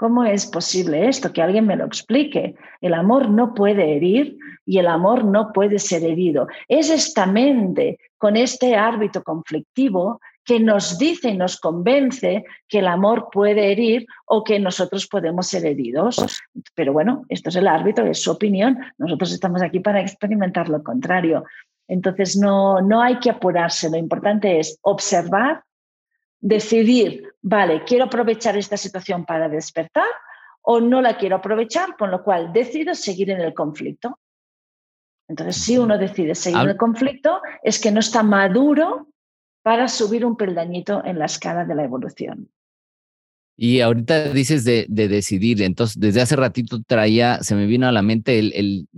S2: ¿Cómo es posible esto? Que alguien me lo explique. El amor no puede herir y el amor no puede ser herido. Es esta mente con este árbitro conflictivo que nos dice y nos convence que el amor puede herir o que nosotros podemos ser heridos. Pero bueno, esto es el árbitro, es su opinión. Nosotros estamos aquí para experimentar lo contrario. Entonces no, no hay que apurarse. Lo importante es observar, decidir, vale, quiero aprovechar esta situación para despertar o no la quiero aprovechar, con lo cual decido seguir en el conflicto. Entonces, si uno decide seguir en el conflicto, es que no está maduro para subir un peldañito en la escala de la evolución.
S1: Y ahorita dices de, decidir, entonces desde hace ratito traía, se me vino a la mente el,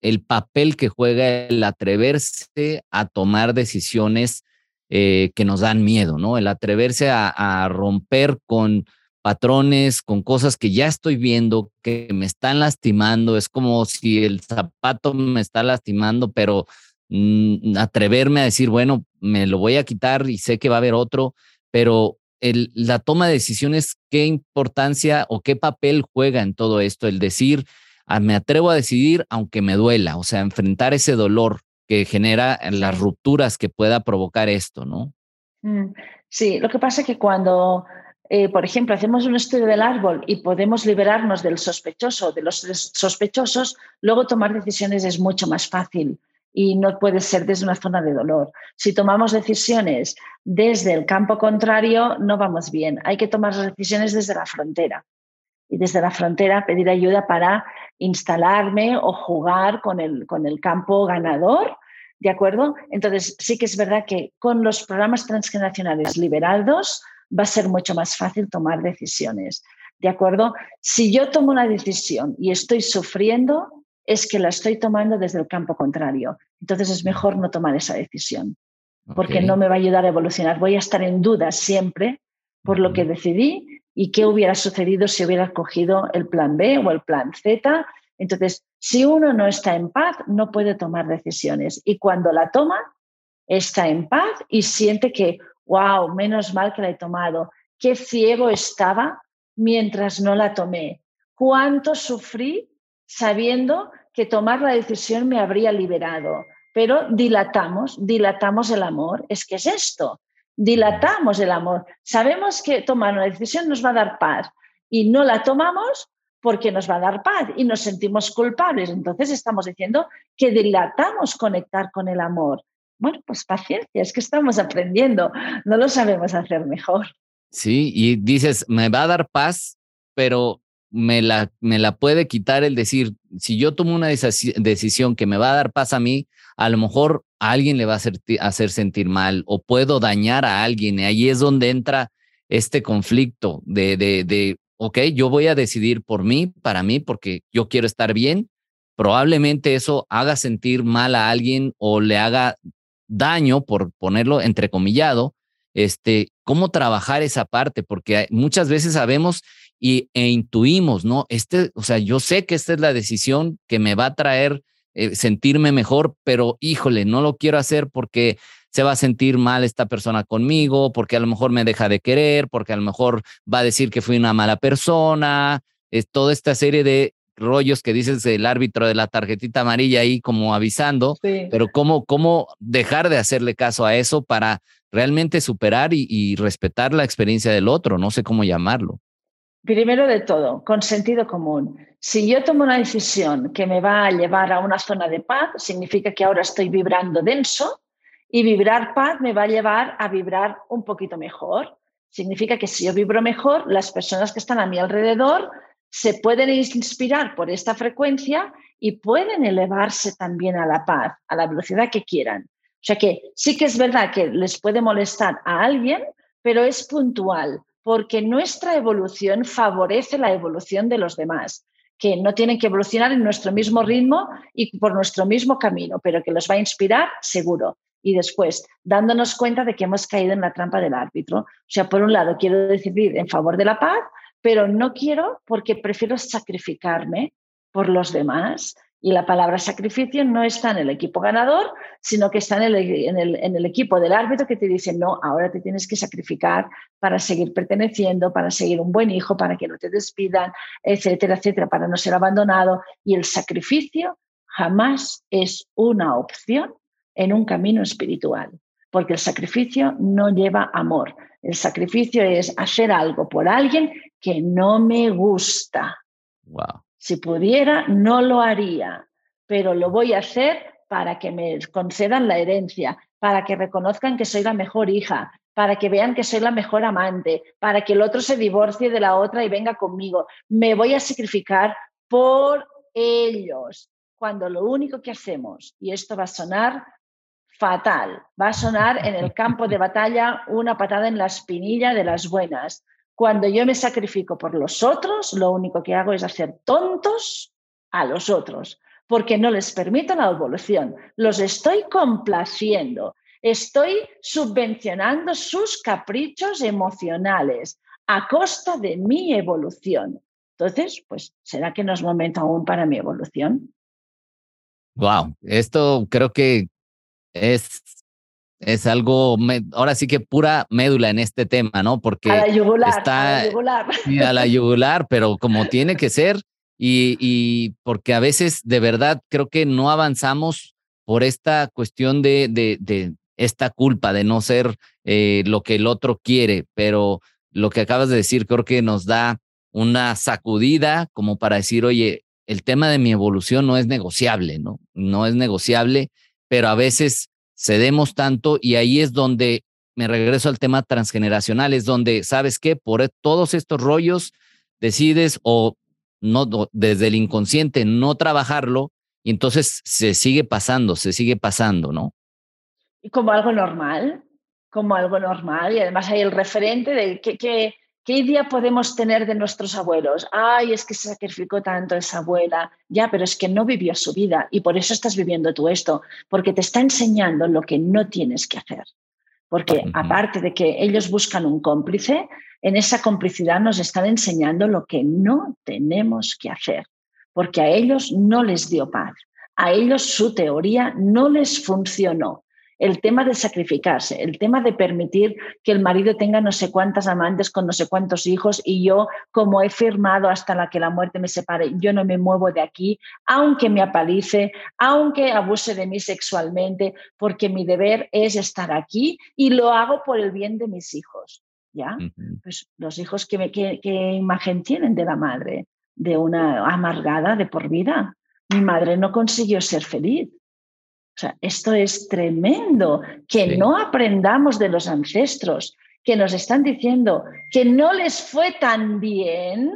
S1: el papel que juega el atreverse a tomar decisiones eh, que nos dan miedo, ¿no? El atreverse a, romper con patrones, con cosas que ya estoy viendo, que me están lastimando. Es como si el zapato me está lastimando, pero mm, atreverme a decir, bueno, me lo voy a quitar y sé que va a haber otro, pero la toma de decisiones, ¿qué importancia o qué papel juega en todo esto? El decir, ah, me atrevo a decidir aunque me duela, o sea, enfrentar ese dolor que genera las rupturas que pueda provocar esto, ¿no?
S2: Mm, sí, lo que pasa es que cuando, eh, por ejemplo, hacemos un estudio del árbol y podemos liberarnos del sospechoso, de los sospechosos, luego tomar decisiones es mucho más fácil y no puede ser desde una zona de dolor. Si tomamos decisiones desde el campo contrario, no vamos bien. Hay que tomar decisiones desde la frontera y desde la frontera pedir ayuda para instalarme o jugar con el, con el campo ganador, ¿de acuerdo? Entonces, sí que es verdad que con los programas transgeneracionales liberados va a ser mucho más fácil tomar decisiones, ¿de acuerdo? Si yo tomo una decisión y estoy sufriendo, es que la estoy tomando desde el campo contrario. Entonces es mejor no tomar esa decisión, porque no me va a ayudar a evolucionar. Voy a estar en duda siempre por lo que decidí y qué hubiera sucedido si hubiera cogido el plan B o el plan Z. Entonces, si uno no está en paz, no puede tomar decisiones. Y cuando la toma, está en paz y siente que, wow, menos mal que la he tomado. Qué ciego estaba mientras no la tomé. Cuánto sufrí sabiendo que tomar la decisión me habría liberado. Pero dilatamos, dilatamos el amor. Es que es esto, dilatamos el amor. Sabemos que tomar una decisión nos va a dar paz y no la tomamos porque nos va a dar paz y nos sentimos culpables. Entonces estamos diciendo que dilatamos conectar con el amor. Bueno, pues paciencia, es que estamos aprendiendo, no lo sabemos hacer mejor.
S1: Sí, y dices, me va a dar paz, pero me la, me la puede quitar el decir, si yo tomo una decisión que me va a dar paz a mí, a lo mejor alguien le va a hacer, hacer sentir mal o puedo dañar a alguien. Y ahí es donde entra este conflicto de, de, de, ok, yo voy a decidir por mí, para mí, porque yo quiero estar bien. Probablemente eso haga sentir mal a alguien o le haga daño, por ponerlo entrecomillado, este, cómo trabajar esa parte, porque muchas veces sabemos y, e intuimos, ¿no? Este, o sea, yo sé que esta es la decisión que me va a traer eh, sentirme mejor, pero híjole, no lo quiero hacer porque se va a sentir mal esta persona conmigo, porque a lo mejor me deja de querer, porque a lo mejor va a decir que fui una mala persona, es toda esta serie de rollos que dices del árbitro de la tarjetita amarilla ahí como avisando, pero cómo, cómo dejar de hacerle caso a eso para realmente superar y, respetar la experiencia del otro, no sé cómo llamarlo.
S2: Primero de todo, con sentido común. Si yo tomo una decisión que me va a llevar a una zona de paz, significa que ahora estoy vibrando denso y vibrar paz me va a llevar a vibrar un poquito mejor. Significa que si yo vibro mejor, las personas que están a mi alrededor se pueden inspirar por esta frecuencia y pueden elevarse también a la paz, a la velocidad que quieran. O sea que sí que es verdad que les puede molestar a alguien, pero es puntual, porque nuestra evolución favorece la evolución de los demás, que no tienen que evolucionar en nuestro mismo ritmo y por nuestro mismo camino, pero que los va a inspirar seguro. Y después, dándonos cuenta de que hemos caído en la trampa del árbitro. O sea, por un lado, quiero decidir en favor de la paz, pero no quiero porque prefiero sacrificarme por los demás. Y la palabra sacrificio no está en el equipo ganador, sino que está en el, equipo del árbitro que te dice, no, ahora te tienes que sacrificar para seguir perteneciendo, para seguir un buen hijo, para que no te despidan, etcétera, etcétera, para no ser abandonado. Y el sacrificio jamás es una opción en un camino espiritual, porque el sacrificio no lleva amor. El sacrificio es hacer algo por alguien que no me gusta. Si pudiera, no lo haría, pero lo voy a hacer para que me concedan la herencia, para que reconozcan que soy la mejor hija, para que vean que soy la mejor amante, para que el otro se divorcie de la otra y venga conmigo. Me voy a sacrificar por ellos, cuando lo único que hacemos, y esto va a sonar fatal, va a sonar en el campo de batalla una patada en la espinilla de las buenas, cuando yo me sacrifico por los otros, lo único que hago es hacer tontos a los otros, porque no les permito la evolución. Los estoy complaciendo, estoy subvencionando sus caprichos emocionales a costa de mi evolución. Entonces, pues, ¿será que no es momento aún para mi evolución?
S1: Wow, esto creo que es es algo, ahora sí que pura médula en este tema, ¿no? Porque
S2: a la yugular, está a la yugular.
S1: a la yugular, pero como tiene que ser y, y, porque a veces de verdad creo que no avanzamos por esta cuestión de, de, de esta culpa de no ser eh, lo que el otro quiere, pero lo que acabas de decir creo que nos da una sacudida como para decir, oye, el tema de mi evolución no es negociable, ¿no? No es negociable, pero a veces cedemos tanto y ahí es donde me regreso al tema transgeneracional, es donde, ¿sabes qué? Por e, todos estos rollos decides o no desde el inconsciente no trabajarlo y entonces se sigue pasando, se sigue pasando, ¿no?
S2: Y como algo normal, como algo normal y además hay el referente de que, que ¿Qué idea podemos tener de nuestros abuelos? Ay, es que se sacrificó tanto esa abuela. Ya, pero es que no vivió su vida y por eso estás viviendo tú esto, porque te está enseñando lo que no tienes que hacer. porque aparte de que ellos buscan un cómplice, en esa complicidad nos están enseñando lo que no tenemos que hacer, porque a ellos no les dio paz, a ellos su teoría no les funcionó el tema de sacrificarse, el tema de permitir que el marido tenga no sé cuántas amantes con no sé cuántos hijos y yo, como he firmado hasta la que la muerte me separe, yo no me muevo de aquí, aunque me apalice, aunque abuse de mí sexualmente, porque mi deber es estar aquí y lo hago por el bien de mis hijos. ¿Ya? Pues los hijos, ¿qué, qué imagen tienen de la madre? De una amargada de por vida. Mi madre no consiguió ser feliz o sea, esto es tremendo, que no aprendamos de los ancestros, que nos están diciendo que no les fue tan bien,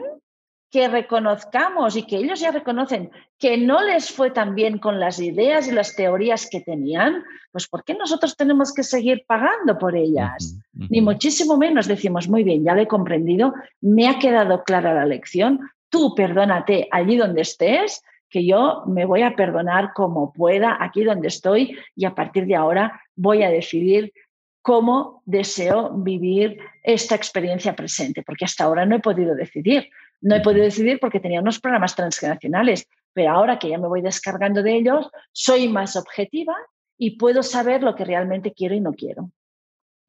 S2: que reconozcamos y que ellos ya reconocen que no les fue tan bien con las ideas y las teorías que tenían, pues ¿por qué nosotros tenemos que seguir pagando por ellas? Ni muchísimo menos decimos, muy bien, ya lo he comprendido, me ha quedado clara la lección, tú perdónate allí donde estés que yo me voy a perdonar como pueda aquí donde estoy y a partir de ahora voy a decidir cómo deseo vivir esta experiencia presente, porque hasta ahora no he podido decidir. No he podido decidir porque tenía unos programas transgeneracionales, pero ahora que ya me voy descargando de ellos, soy más objetiva y puedo saber lo que realmente quiero y no quiero.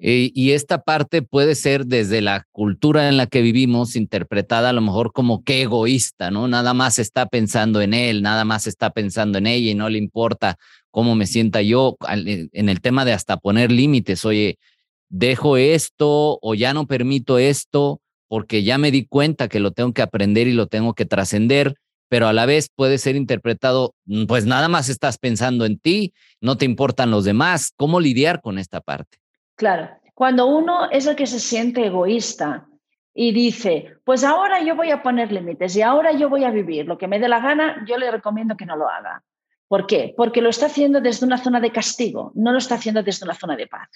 S1: Eh, y esta parte puede ser desde la cultura en la que vivimos interpretada a lo mejor como que egoísta, ¿no? Nada más está pensando en él, nada más está pensando en ella y no le importa cómo me sienta yo eh, en el tema de hasta poner límites, oye, dejo esto o ya no permito esto porque ya me di cuenta que lo tengo que aprender y lo tengo que trascender, pero a la vez puede ser interpretado, mm, pues nada más estás pensando en ti, no te importan los demás, ¿cómo lidiar con esta parte?
S2: Claro, cuando uno es el que se siente egoísta y dice, pues ahora yo voy a poner límites y ahora yo voy a vivir lo que me dé la gana, yo le recomiendo que no lo haga. ¿Por qué? Porque lo está haciendo desde una zona de castigo, no lo está haciendo desde una zona de paz.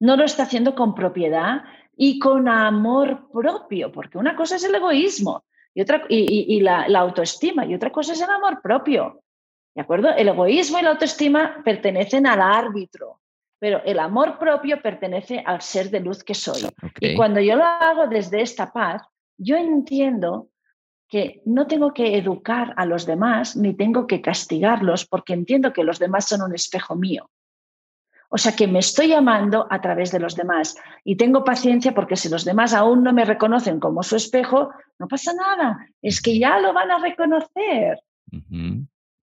S2: No lo está haciendo con propiedad y con amor propio, porque una cosa es el egoísmo y, otra, y, la, la autoestima y otra cosa es el amor propio. ¿De acuerdo? El egoísmo y la autoestima pertenecen al árbitro, pero el amor propio pertenece al ser de luz que soy. Y cuando yo lo hago desde esta paz, yo entiendo que no tengo que educar a los demás ni tengo que castigarlos porque entiendo que los demás son un espejo mío. O sea que me estoy amando a través de los demás y tengo paciencia porque si los demás aún no me reconocen como su espejo, no pasa nada, es que ya lo van a reconocer.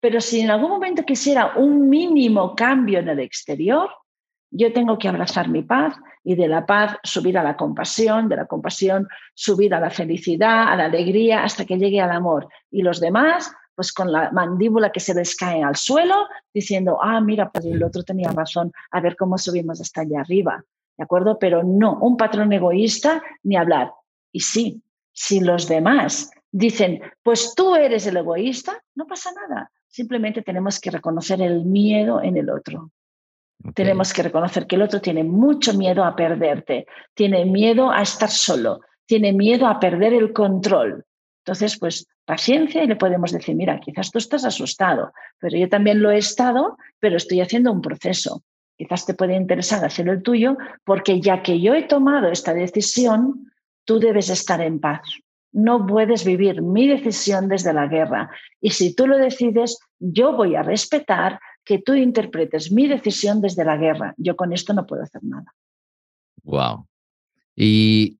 S2: Pero si en algún momento quisiera un mínimo cambio en el exterior, yo tengo que abrazar mi paz y de la paz subir a la compasión, de la compasión subir a la felicidad, a la alegría, hasta que llegue al amor. Y los demás, pues con la mandíbula que se les cae al suelo, diciendo, ah, mira, pues el otro tenía razón, a ver cómo subimos hasta allá arriba. ¿De acuerdo? Pero no, un patrón egoísta ni hablar. Y sí, si los demás dicen, pues tú eres el egoísta, no pasa nada. Simplemente tenemos que reconocer el miedo en el otro. Tenemos que reconocer que el otro tiene mucho miedo a perderte, tiene miedo a estar solo, tiene miedo a perder el control. Entonces, pues paciencia y le podemos decir, mira, quizás tú estás asustado, pero yo también lo he estado, pero estoy haciendo un proceso. Quizás te puede interesar hacer el tuyo, porque ya que yo he tomado esta decisión, tú debes estar en paz. No puedes vivir mi decisión desde la guerra. Y si tú lo decides, yo voy a respetar que tú interpretes mi decisión desde la guerra. Yo con esto no puedo hacer nada.
S1: Wow. Y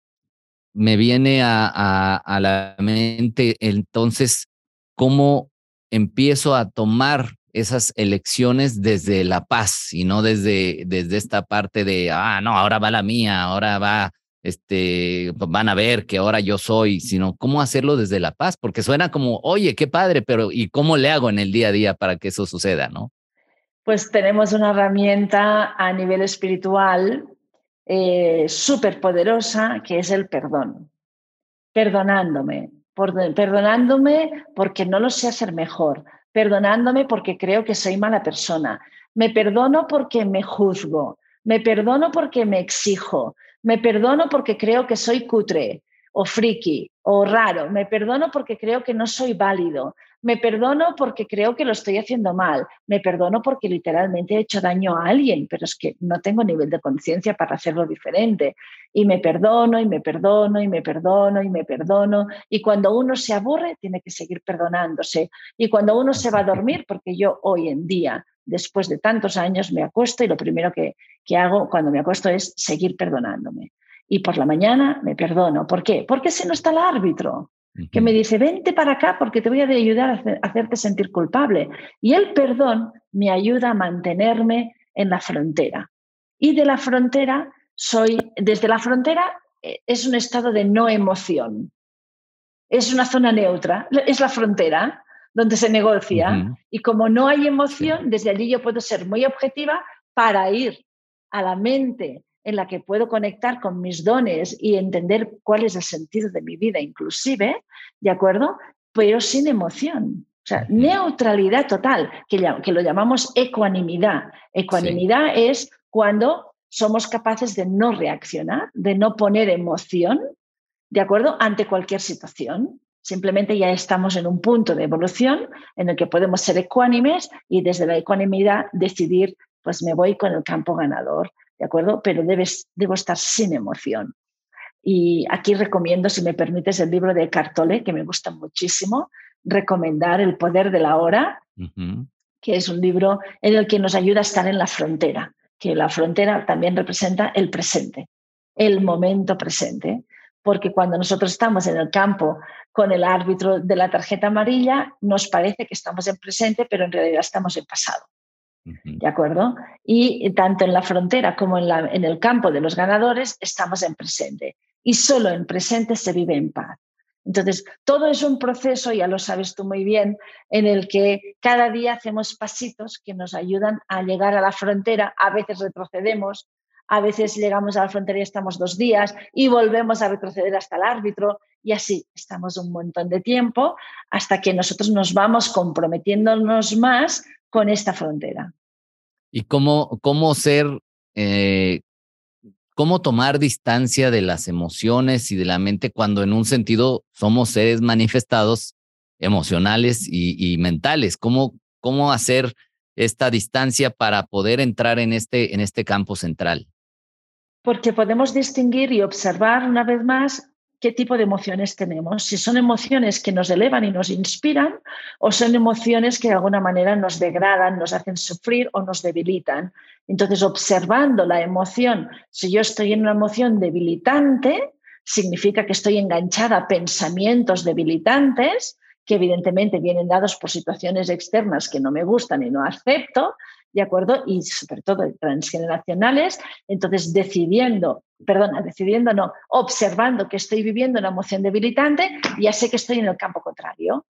S1: me viene a, la mente entonces cómo empiezo a tomar esas elecciones desde la paz y no desde, desde esta parte de, ah, no, ahora va la mía, ahora va, este, van a ver que ahora yo soy, sino cómo hacerlo desde la paz, porque suena como, oye, qué padre, pero ¿y cómo le hago en el día a día para que eso suceda, no?
S2: Pues tenemos una herramienta a nivel espiritual eh, súper poderosa que es el perdón. Perdonándome, perdonándome porque no lo sé hacer mejor, perdonándome porque creo que soy mala persona, me perdono porque me juzgo, me perdono porque me exijo, me perdono porque creo que soy cutre o friki o raro, me perdono porque creo que no soy válido, me perdono porque creo que lo estoy haciendo mal, me perdono porque literalmente he hecho daño a alguien, pero es que no tengo nivel de conciencia para hacerlo diferente. Y me perdono y me perdono y me perdono y me perdono. Y cuando uno se aburre, tiene que seguir perdonándose. Y cuando uno se va a dormir, porque yo hoy en día, después de tantos años, me acuesto y lo primero que, que hago cuando me acuesto es seguir perdonándome. Y por la mañana me perdono. ¿Por qué? Porque si no está el árbitro que me dice, vente para acá porque te voy a ayudar a, hacerte sentir culpable. Y el perdón me ayuda a mantenerme en la frontera. Y de la frontera soy, desde la frontera eh, es un estado de no emoción. Es una zona neutra, es la frontera donde se negocia. Y como no hay emoción, desde allí yo puedo ser muy objetiva para ir a la mente en la que puedo conectar con mis dones y entender cuál es el sentido de mi vida, inclusive, ¿de acuerdo? Pero sin emoción. O sea, neutralidad total, que, que lo llamamos ecuanimidad. Ecuanimidad es cuando somos capaces de no reaccionar, de no poner emoción, ¿de acuerdo? Ante cualquier situación. Simplemente ya estamos en un punto de evolución en el que podemos ser ecuánimes y desde la ecuanimidad decidir, pues me voy con el campo ganador. ¿De acuerdo? Pero debes, debo estar sin emoción. Y aquí recomiendo, si me permites, el libro de Cartole, que me gusta muchísimo, recomendar El poder de la hora, que es un libro en el que nos ayuda a estar en la frontera, que la frontera también representa el presente, el momento presente, porque cuando nosotros estamos en el campo con el árbitro de la tarjeta amarilla, nos parece que estamos en presente, pero en realidad estamos en pasado. ¿De acuerdo? Y tanto en la frontera como en el campo de los ganadores estamos en presente. Y solo en presente se vive en paz. Entonces, todo es un proceso, ya lo sabes tú muy bien, en el que cada día hacemos pasitos que nos ayudan a llegar a la frontera. A veces retrocedemos, a veces llegamos a la frontera y estamos dos días y volvemos a retroceder hasta el árbitro y así estamos un montón de tiempo hasta que nosotros nos vamos comprometiéndonos más con esta frontera.
S1: ¿Y cómo, cómo ser, eh, cómo tomar distancia de las emociones y de la mente cuando en un sentido somos seres manifestados emocionales y, mentales? ¿Cómo, ¿Cómo hacer esta distancia para poder entrar en este, en este campo central?
S2: Porque podemos distinguir y observar una vez más qué tipo de emociones tenemos, si son emociones que nos elevan y nos inspiran o son emociones que de alguna manera nos degradan, nos hacen sufrir o nos debilitan. Entonces, observando la emoción, si yo estoy en una emoción debilitante, significa que estoy enganchada a pensamientos debilitantes que evidentemente vienen dados por situaciones externas que no me gustan y no acepto, ¿de acuerdo? Y sobre todo transgeneracionales, entonces decidiendo, perdona, decidiendo no, observando que estoy viviendo una emoción debilitante, ya sé que estoy en el campo contrario.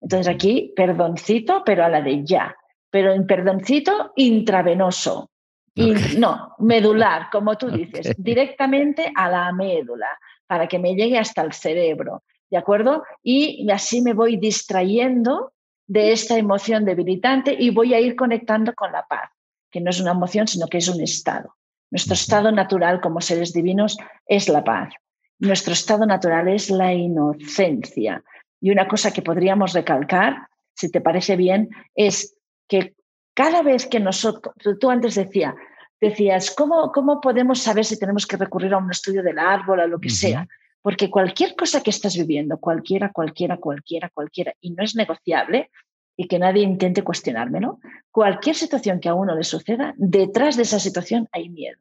S2: Entonces aquí, perdoncito, pero a la de ya, pero en perdoncito intravenoso. Y no, medular, como tú dices, directamente a la médula, para que me llegue hasta el cerebro, ¿de acuerdo? Y así me voy distrayendo de esta emoción debilitante y voy a ir conectando con la paz, que no es una emoción, sino que es un estado. Nuestro estado natural como seres divinos es la paz. Nuestro estado natural es la inocencia. Y una cosa que podríamos recalcar, si te parece bien, es que cada vez que nosotros, tú antes decía, decías, ¿cómo, ¿cómo podemos saber si tenemos que recurrir a un estudio del árbol, o lo que sea? Porque cualquier cosa que estás viviendo, cualquiera, cualquiera, cualquiera, cualquiera, y no es negociable, y que nadie intente cuestionármelo, cualquier situación que a uno le suceda, detrás de esa situación hay miedo,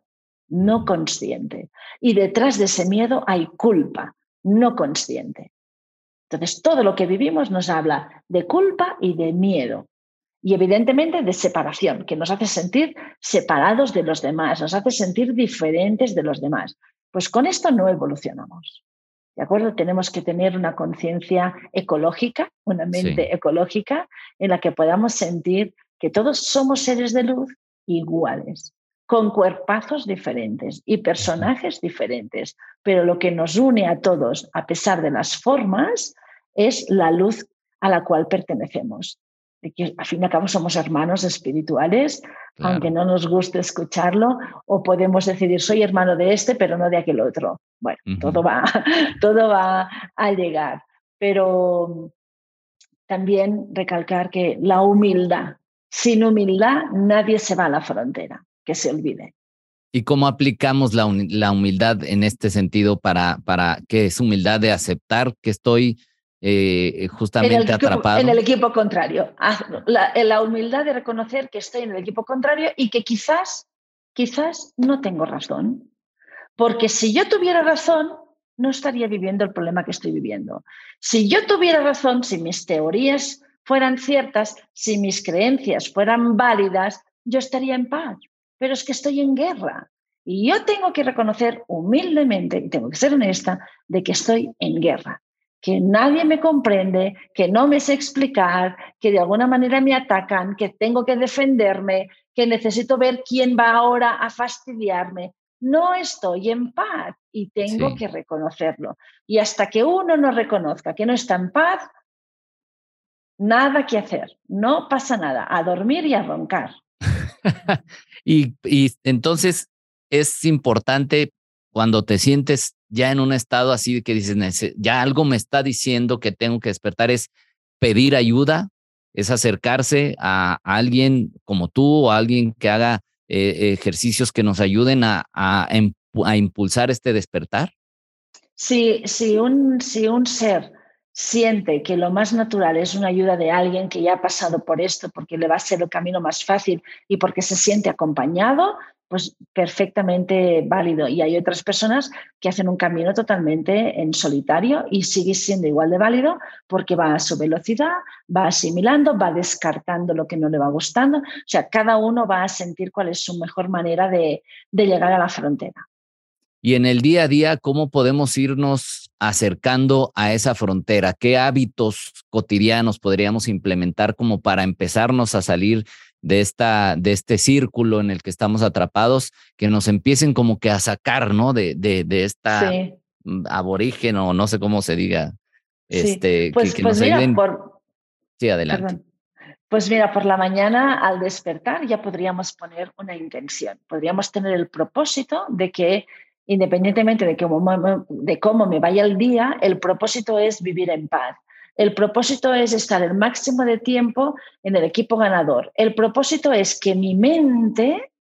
S2: no consciente. Y detrás de ese miedo hay culpa, no consciente. Entonces, todo lo que vivimos nos habla de culpa y de miedo. Y evidentemente de separación, que nos hace sentir separados de los demás, nos hace sentir diferentes de los demás. Pues con esto no evolucionamos. ¿De acuerdo? Tenemos que tener una conciencia ecológica, una mente ecológica en la que podamos sentir que todos somos seres de luz iguales, con cuerpazos diferentes y personajes diferentes, pero lo que nos une a todos, a pesar de las formas, es la luz a la cual pertenecemos. De que al fin y al cabo somos hermanos espirituales, aunque no nos guste escucharlo, o podemos decidir soy hermano de este, pero no de aquel otro. Bueno, todo, va, todo va a llegar, pero también recalcar que la humildad, sin humildad nadie se va a la frontera, que se olvide.
S1: ¿Y cómo aplicamos la, humildad en este sentido para, para que es humildad de aceptar que estoy eh, justamente atrapado?
S2: En el equipo contrario. La, la, humildad de reconocer que estoy en el equipo contrario y que quizás, quizás no tengo razón. Porque si yo tuviera razón, no estaría viviendo el problema que estoy viviendo. Si yo tuviera razón, si mis teorías fueran ciertas, si mis creencias fueran válidas, yo estaría en paz pero es que estoy en guerra. Y yo tengo que reconocer humildemente, y tengo que ser honesta, de que estoy en guerra, que nadie me comprende, que no me sé explicar, que de alguna manera me atacan, que tengo que defenderme, que necesito ver quién va ahora a fastidiarme. No estoy en paz y tengo que reconocerlo. Y hasta que uno no reconozca que no está en paz, nada que hacer, no pasa nada, a dormir y a roncar.
S1: y, entonces es importante cuando te sientes ya en un estado así que dices, ya algo me está diciendo que tengo que despertar, es pedir ayuda, es acercarse a, alguien como tú o a alguien que haga eh, ejercicios que nos ayuden a, a, a, impulsar este despertar.
S2: Sí, si, un, si un ser siente que lo más natural es una ayuda de alguien que ya ha pasado por esto porque le va a ser el camino más fácil y porque se siente acompañado, pues perfectamente válido. Y hay otras personas que hacen un camino totalmente en solitario y sigue siendo igual de válido porque va a su velocidad, va asimilando, va descartando lo que no le va gustando. O sea, cada uno va a sentir cuál es su mejor manera de, de llegar a la frontera.
S1: Y en el día a día, ¿cómo podemos irnos acercando a esa frontera? ¿Qué hábitos cotidianos podríamos implementar como para empezarnos a salir de, esta, de este círculo en el que estamos atrapados, que nos empiecen como que a sacar, ¿no? De, de, de esta mm, aborigen o no sé cómo se diga. Este,
S2: pues, pues mira, por...
S1: Sí, adelante.
S2: Pues mira, por la mañana al despertar ya podríamos poner una intención. Podríamos tener el propósito de que independientemente de cómo, de cómo me vaya el día, el propósito es vivir en paz. El propósito es estar el máximo de tiempo en el equipo ganador. El propósito es que mi mente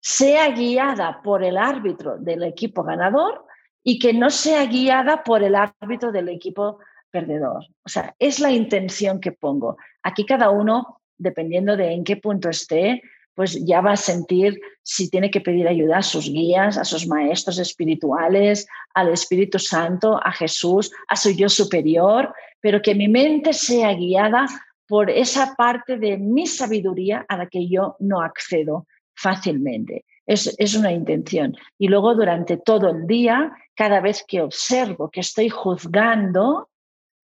S2: sea guiada por el árbitro del equipo ganador y que no sea guiada por el árbitro del equipo perdedor. O sea, es la intención que pongo. Aquí cada uno, dependiendo de en qué punto esté, pues ya va a sentir si tiene que pedir ayuda a sus guías, a sus maestros espirituales, al Espíritu Santo, a Jesús, a su yo superior, pero que mi mente sea guiada por esa parte de mi sabiduría a la que yo no accedo fácilmente. Es, es, una intención. Y luego durante todo el día, cada vez que observo que estoy juzgando,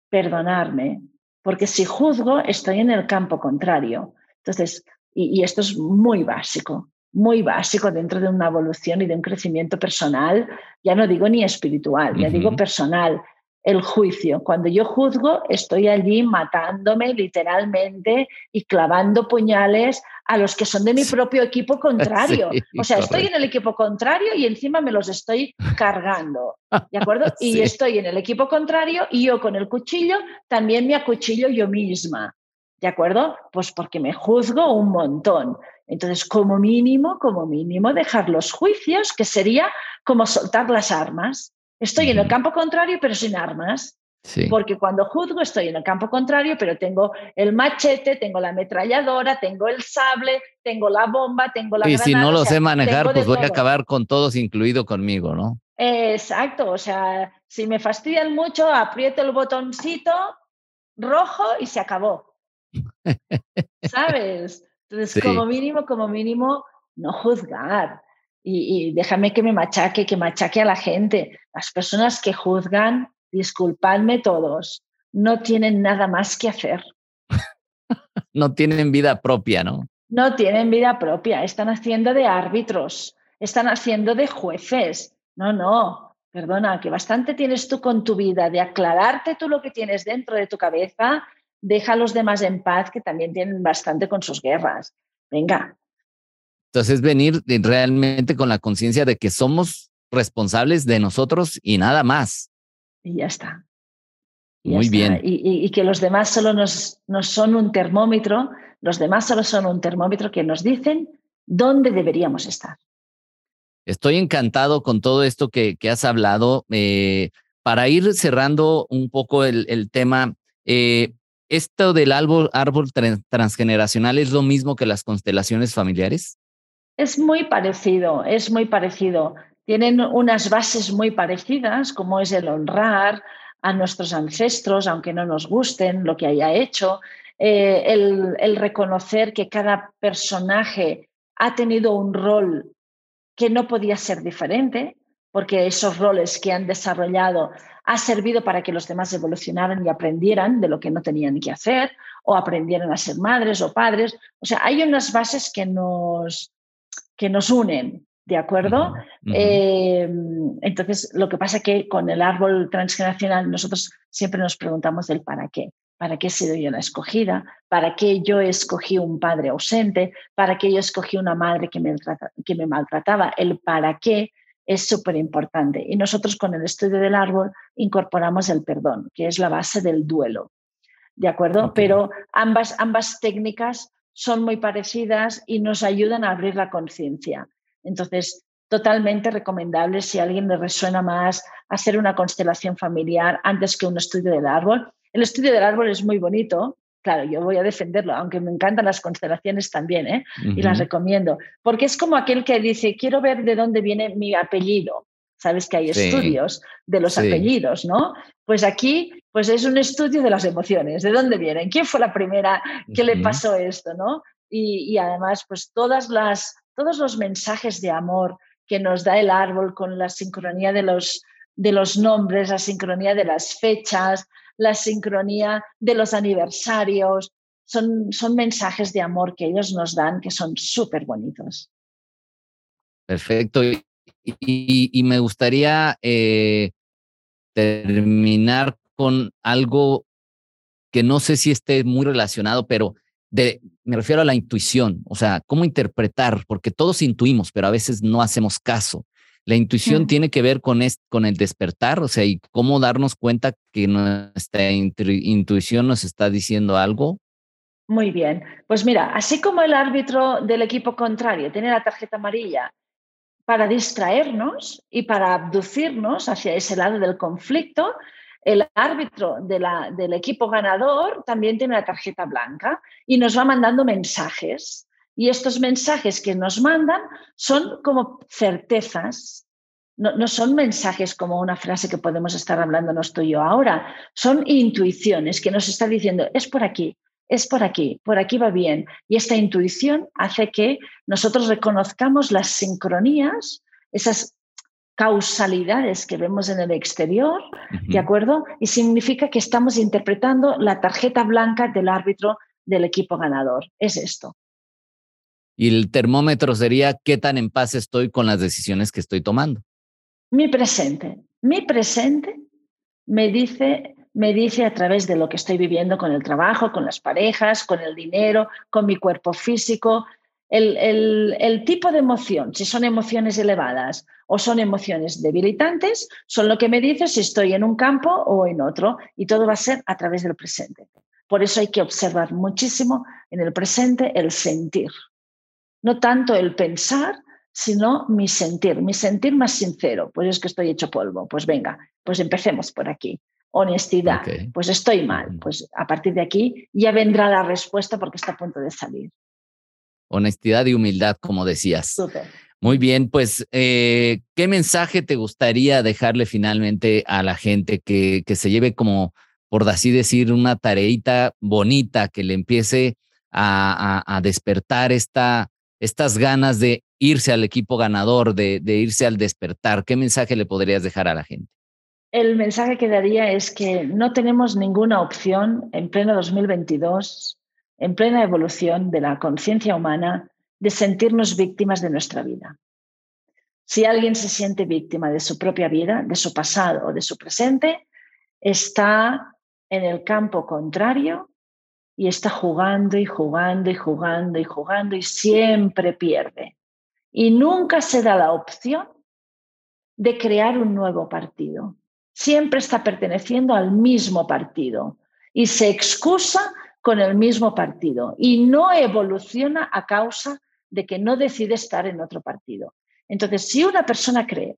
S2: perdonarme, porque si juzgo estoy en el campo contrario. Entonces, y, esto es muy básico, muy básico dentro de una evolución y de un crecimiento personal, ya no digo ni espiritual, ya digo personal. El juicio. Cuando yo juzgo, estoy allí matándome literalmente y clavando puñales a los que son de mi propio equipo contrario. o sea, estoy en el equipo contrario y encima me los estoy cargando. ¿De acuerdo? Y estoy en el equipo contrario y yo con el cuchillo también me acuchillo yo misma. ¿De acuerdo? Pues porque me juzgo un montón. Entonces, como mínimo, como mínimo, dejar los juicios, que sería como soltar las armas. Estoy en el campo contrario, pero sin armas. Porque cuando juzgo estoy en el campo contrario, pero tengo el machete, tengo la ametralladora, tengo el sable, tengo la bomba, tengo la...
S1: Y si no lo sé manejar, pues voy a acabar con todos, incluido conmigo, ¿no?
S2: Exacto, o sea, si me fastidian mucho, aprieto el botoncito rojo y se acabó. ¿Sabes? Entonces, como mínimo, como mínimo, no juzgar. Y, déjame que me machaque, que machaque a la gente. Las personas que juzgan, disculpadme todos, no tienen nada más que hacer.
S1: no tienen vida propia, ¿no?
S2: No tienen vida propia, están haciendo de árbitros, están haciendo de jueces. No, no, perdona, que bastante tienes tú con tu vida de aclararte tú lo que tienes dentro de tu cabeza deja a los demás en paz, que también tienen bastante con sus guerras. Venga.
S1: Entonces, venir realmente con la conciencia de que somos responsables de nosotros y nada más.
S2: Y ya está.
S1: Muy bien.
S2: Y, que los demás solo nos, son un termómetro, los demás solo son un termómetro que nos dicen dónde deberíamos estar.
S1: Estoy encantado con todo esto que, has hablado. Eh, para ir cerrando un poco el, tema, eh, ¿esto del árbol, transgeneracional es lo mismo que las constelaciones familiares?
S2: Es muy parecido, es muy parecido. Tienen unas bases muy parecidas, como es el honrar, a nuestros ancestros, aunque no nos gusten lo que haya hecho, eh, el, reconocer que cada personaje ha tenido un rol que no podía ser diferente, porque esos roles que han desarrollado ha servido para que los demás evolucionaran y aprendieran de lo que no tenían que hacer, o aprendieran a ser madres o padres. O sea, hay unas bases que nos, que nos unen ¿De acuerdo? Eh, entonces, lo que pasa es que con el árbol transgeneracional nosotros siempre nos preguntamos del para qué. ¿Para qué he sido yo la escogida? ¿Para qué yo escogí un padre ausente? ¿Para qué yo escogí una madre que me, que me maltrataba? El para qué es súper importante. Y nosotros con el estudio del árbol incorporamos el perdón, que es la base del duelo. ¿De acuerdo? Pero ambas, ambas técnicas son muy parecidas y nos ayudan a abrir la conciencia. Entonces, totalmente recomendable si a alguien le resuena más hacer una constelación familiar antes que un estudio del árbol. El estudio del árbol es muy bonito, claro, yo voy a defenderlo, aunque me encantan las constelaciones también, ¿eh? y las recomiendo, porque es como aquel que dice, quiero ver de dónde viene mi apellido. Sabes que hay estudios de los apellidos, ¿no? Pues aquí, pues es un estudio de las emociones, de dónde vienen, quién fue la primera que le pasó esto, ¿no? y además, pues todas las todos los mensajes de amor que nos da el árbol con la sincronía de los, de los nombres, la sincronía de las fechas, la sincronía de los aniversarios, son, son mensajes de amor que ellos nos dan que son súper bonitos.
S1: Perfecto. Y, me gustaría eh, terminar con algo que no sé si esté muy relacionado, pero me refiero a la intuición, o sea, cómo interpretar, porque todos intuimos, pero a veces no hacemos caso. La intuición tiene que ver con, con el despertar, o sea, y cómo darnos cuenta que nuestra intuición nos está diciendo algo.
S2: Muy bien, pues mira, así como el árbitro del equipo contrario tiene la tarjeta amarilla para distraernos y para abducirnos hacia ese lado del conflicto, el árbitro del equipo ganador también tiene la tarjeta blanca y nos va mandando mensajes. Y estos mensajes que nos mandan son como certezas, no, no, son mensajes como una frase que podemos estar hablando tú y yo ahora, son intuiciones que nos está diciendo, es por aquí, es por aquí, por aquí va bien. Y esta intuición hace que nosotros reconozcamos las sincronías, esas causalidades que vemos en el exterior, ¿de acuerdo? Y significa que estamos interpretando la tarjeta blanca del árbitro del equipo ganador. Es esto.
S1: Y el termómetro sería qué tan en paz estoy con las decisiones que estoy tomando.
S2: Mi presente. Mi presente me dice, me dice a través de lo que estoy viviendo con el trabajo, con las parejas, con el dinero, con mi cuerpo físico, el, tipo de emoción, si son emociones elevadas o son emociones debilitantes, son lo que me dice si estoy en un campo o en otro y todo va a ser a través del presente. Por eso hay que observar muchísimo en el presente el sentir. No tanto el pensar, sino mi sentir, mi sentir más sincero. Pues es que estoy hecho polvo. Pues venga, pues empecemos por aquí. Honestidad. Pues estoy mal. Pues a partir de aquí ya vendrá la respuesta porque está a punto de salir
S1: honestidad y humildad, como decías. Muy bien, pues, eh, ¿qué mensaje te gustaría dejarle finalmente a la gente que, que se lleve como, por así decir, una tareita bonita, que le empiece a, despertar esta, estas ganas de irse al equipo ganador, de, irse al despertar? ¿Qué mensaje le podrías dejar a la gente?
S2: El mensaje que daría es que no tenemos ninguna opción en pleno 2022 en plena evolución de la conciencia humana, de sentirnos víctimas de nuestra vida. Si alguien se siente víctima de su propia vida, de su pasado o de su presente, está en el campo contrario y está jugando y jugando y jugando y jugando y siempre pierde. Y nunca se da la opción de crear un nuevo partido. Siempre está perteneciendo al mismo partido y se excusa con el mismo partido y no evoluciona a causa de que no decide estar en otro partido. Entonces, si una persona cree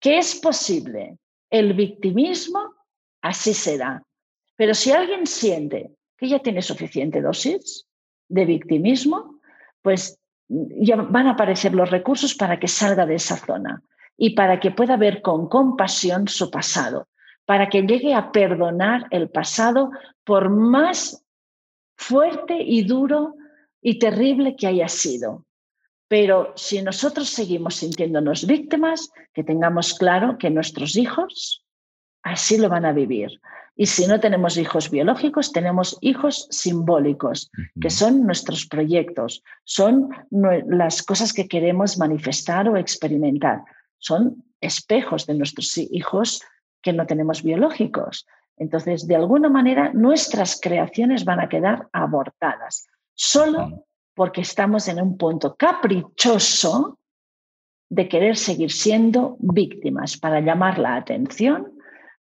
S2: que es posible el victimismo, así será. Pero si alguien siente que tiene suficiente dosis de victimismo, pues ya van a aparecer los recursos para que salga de esa zona y para que pueda ver con compasión su pasado, para que llegue a perdonar el pasado por más fuerte y duro y terrible que haya sido. Pero si nosotros seguimos sintiéndonos víctimas, que tengamos claro que nuestros hijos así lo van a vivir. Y si no tenemos hijos biológicos, tenemos hijos simbólicos, que son nuestros proyectos, son las cosas que queremos manifestar o experimentar. Son espejos de nuestros hijos que no tenemos biológicos. Entonces, de alguna manera, nuestras creaciones van a quedar abortadas, solo porque estamos en un punto caprichoso de querer seguir siendo víctimas para llamar la atención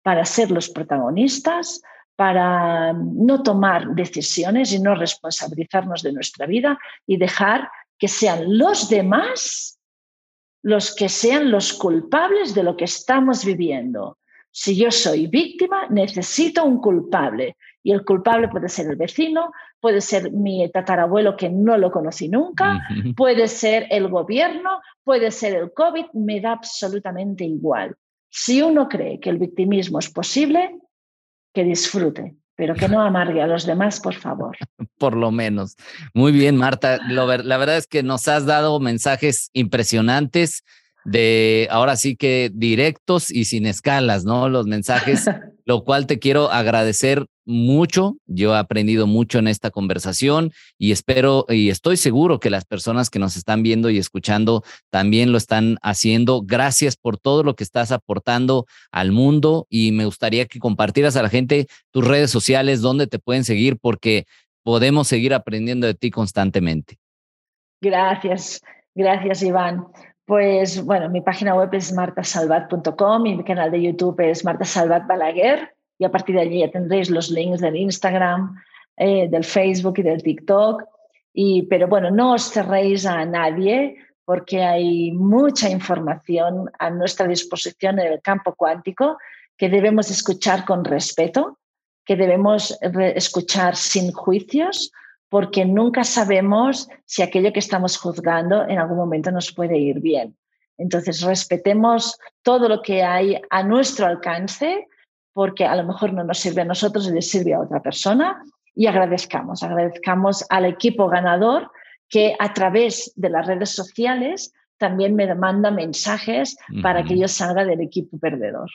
S2: para ser los protagonistas, para no tomar decisiones y no responsabilizarnos de nuestra vida y dejar que sean los demás los que sean los culpables de lo que estamos viviendo. Si yo soy víctima, necesito un culpable. Y el culpable puede ser el vecino, puede ser mi tatarabuelo que no lo conocí nunca, puede ser el gobierno, puede ser el COVID, me da absolutamente igual. Si uno cree que el victimismo es posible, que disfrute, pero que no amargue a los demás, por favor.
S1: Por lo menos. Muy bien, Marta. la verdad es que nos has dado mensajes impresionantes de ahora sí que directos y sin escalas, ¿no? Los mensajes, lo cual te quiero agradecer mucho. Yo he aprendido mucho en esta conversación y espero y estoy seguro que las personas que nos están viendo y escuchando también lo están haciendo. Gracias por todo lo que estás aportando al mundo y me gustaría que compartieras a la gente tus redes sociales, donde te pueden seguir, porque podemos seguir aprendiendo de ti constantemente.
S2: Gracias, gracias Iván. Pues bueno, mi página web es martasalvat.com y mi canal de YouTube es Marta Salvat Balaguer y a partir de allí ya tendréis los links del Instagram, eh, del Facebook y del TikTok. Y, pero bueno, no os cerréis a nadie porque hay mucha información a nuestra disposición en el campo cuántico que debemos escuchar con respeto, que debemos escuchar sin juicios, porque nunca sabemos si aquello que estamos juzgando en algún momento nos puede ir bien. Entonces, respetemos todo lo que hay a nuestro alcance, porque a lo mejor no nos sirve a nosotros y le sirve a otra persona, y agradezcamos, agradezcamos al equipo ganador que a través de las redes sociales también me manda mensajes para que yo salga del equipo perdedor.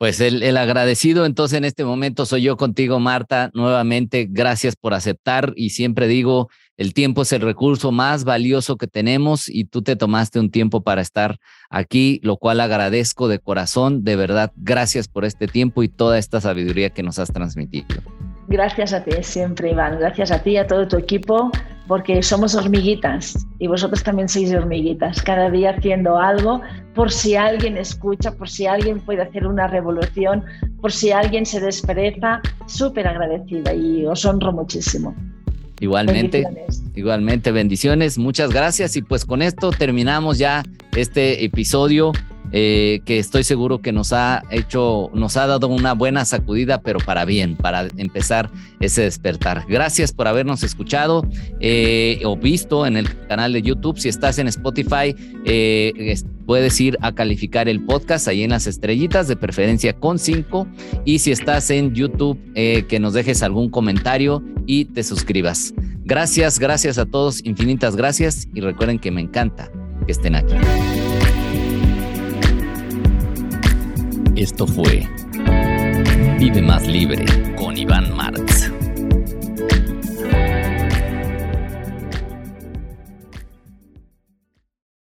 S1: Pues el, agradecido entonces en este momento soy yo contigo, Marta. Nuevamente, gracias por aceptar y siempre digo, el tiempo es el recurso más valioso que tenemos y tú te tomaste un tiempo para estar aquí, lo cual agradezco de corazón. De verdad, gracias por este tiempo y toda esta sabiduría que nos has transmitido.
S2: Gracias a ti siempre, Iván. Gracias a ti, a todo tu equipo, porque somos hormiguitas y vosotros también sois hormiguitas, cada día haciendo algo por si alguien escucha, por si alguien puede hacer una revolución, por si alguien se despereza. Súper agradecida y os honro muchísimo.
S1: Igualmente, igualmente, bendiciones, muchas gracias y pues con esto terminamos ya este episodio. Eh, que estoy seguro que nos ha hecho, nos ha dado una buena sacudida, pero para bien, para empezar ese despertar. Gracias por habernos escuchado eh, o visto en el canal de YouTube. Si estás en Spotify, eh, puedes ir a calificar el podcast ahí en las estrellitas, de preferencia con cinco. Y si estás en YouTube, que nos dejes algún comentario y te suscribas. Gracias, gracias a todos, infinitas gracias y recuerden que me encanta que estén aquí. Esto fue Vive Más Libre con Iván Marta.